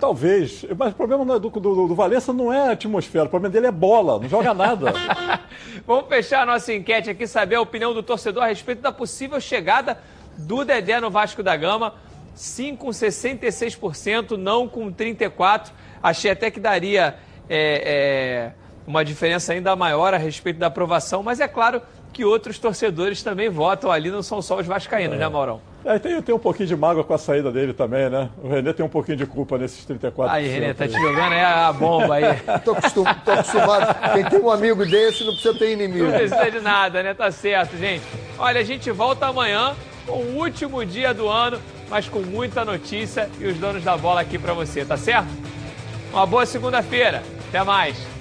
Talvez. Mas o problema é do, do, do Valença não é a atmosfera, o problema dele é bola, não joga nada. Vamos fechar a nossa enquete aqui, saber a opinião do torcedor a respeito da possível chegada do Dedé no Vasco da Gama. Sim com 66%, não com 34%. Achei até que daria é, é, uma diferença ainda maior a respeito da aprovação, mas é claro que outros torcedores também votam ali, não são só os vascaínos, né, Maurão? É, tem, tem um pouquinho de mágoa com a saída dele também, né? O Renê tem um pouquinho de culpa nesses 34%. Aí, Renê, tá te jogando aí a bomba aí. Tô, acostum, tô acostumado. Quem tem um amigo desse não precisa ter inimigo. Não precisa de nada, né? Tá certo, gente. Olha, a gente volta amanhã com o último dia do ano, mas com muita notícia e os donos da bola aqui pra você, tá certo? Uma boa segunda-feira. Até mais.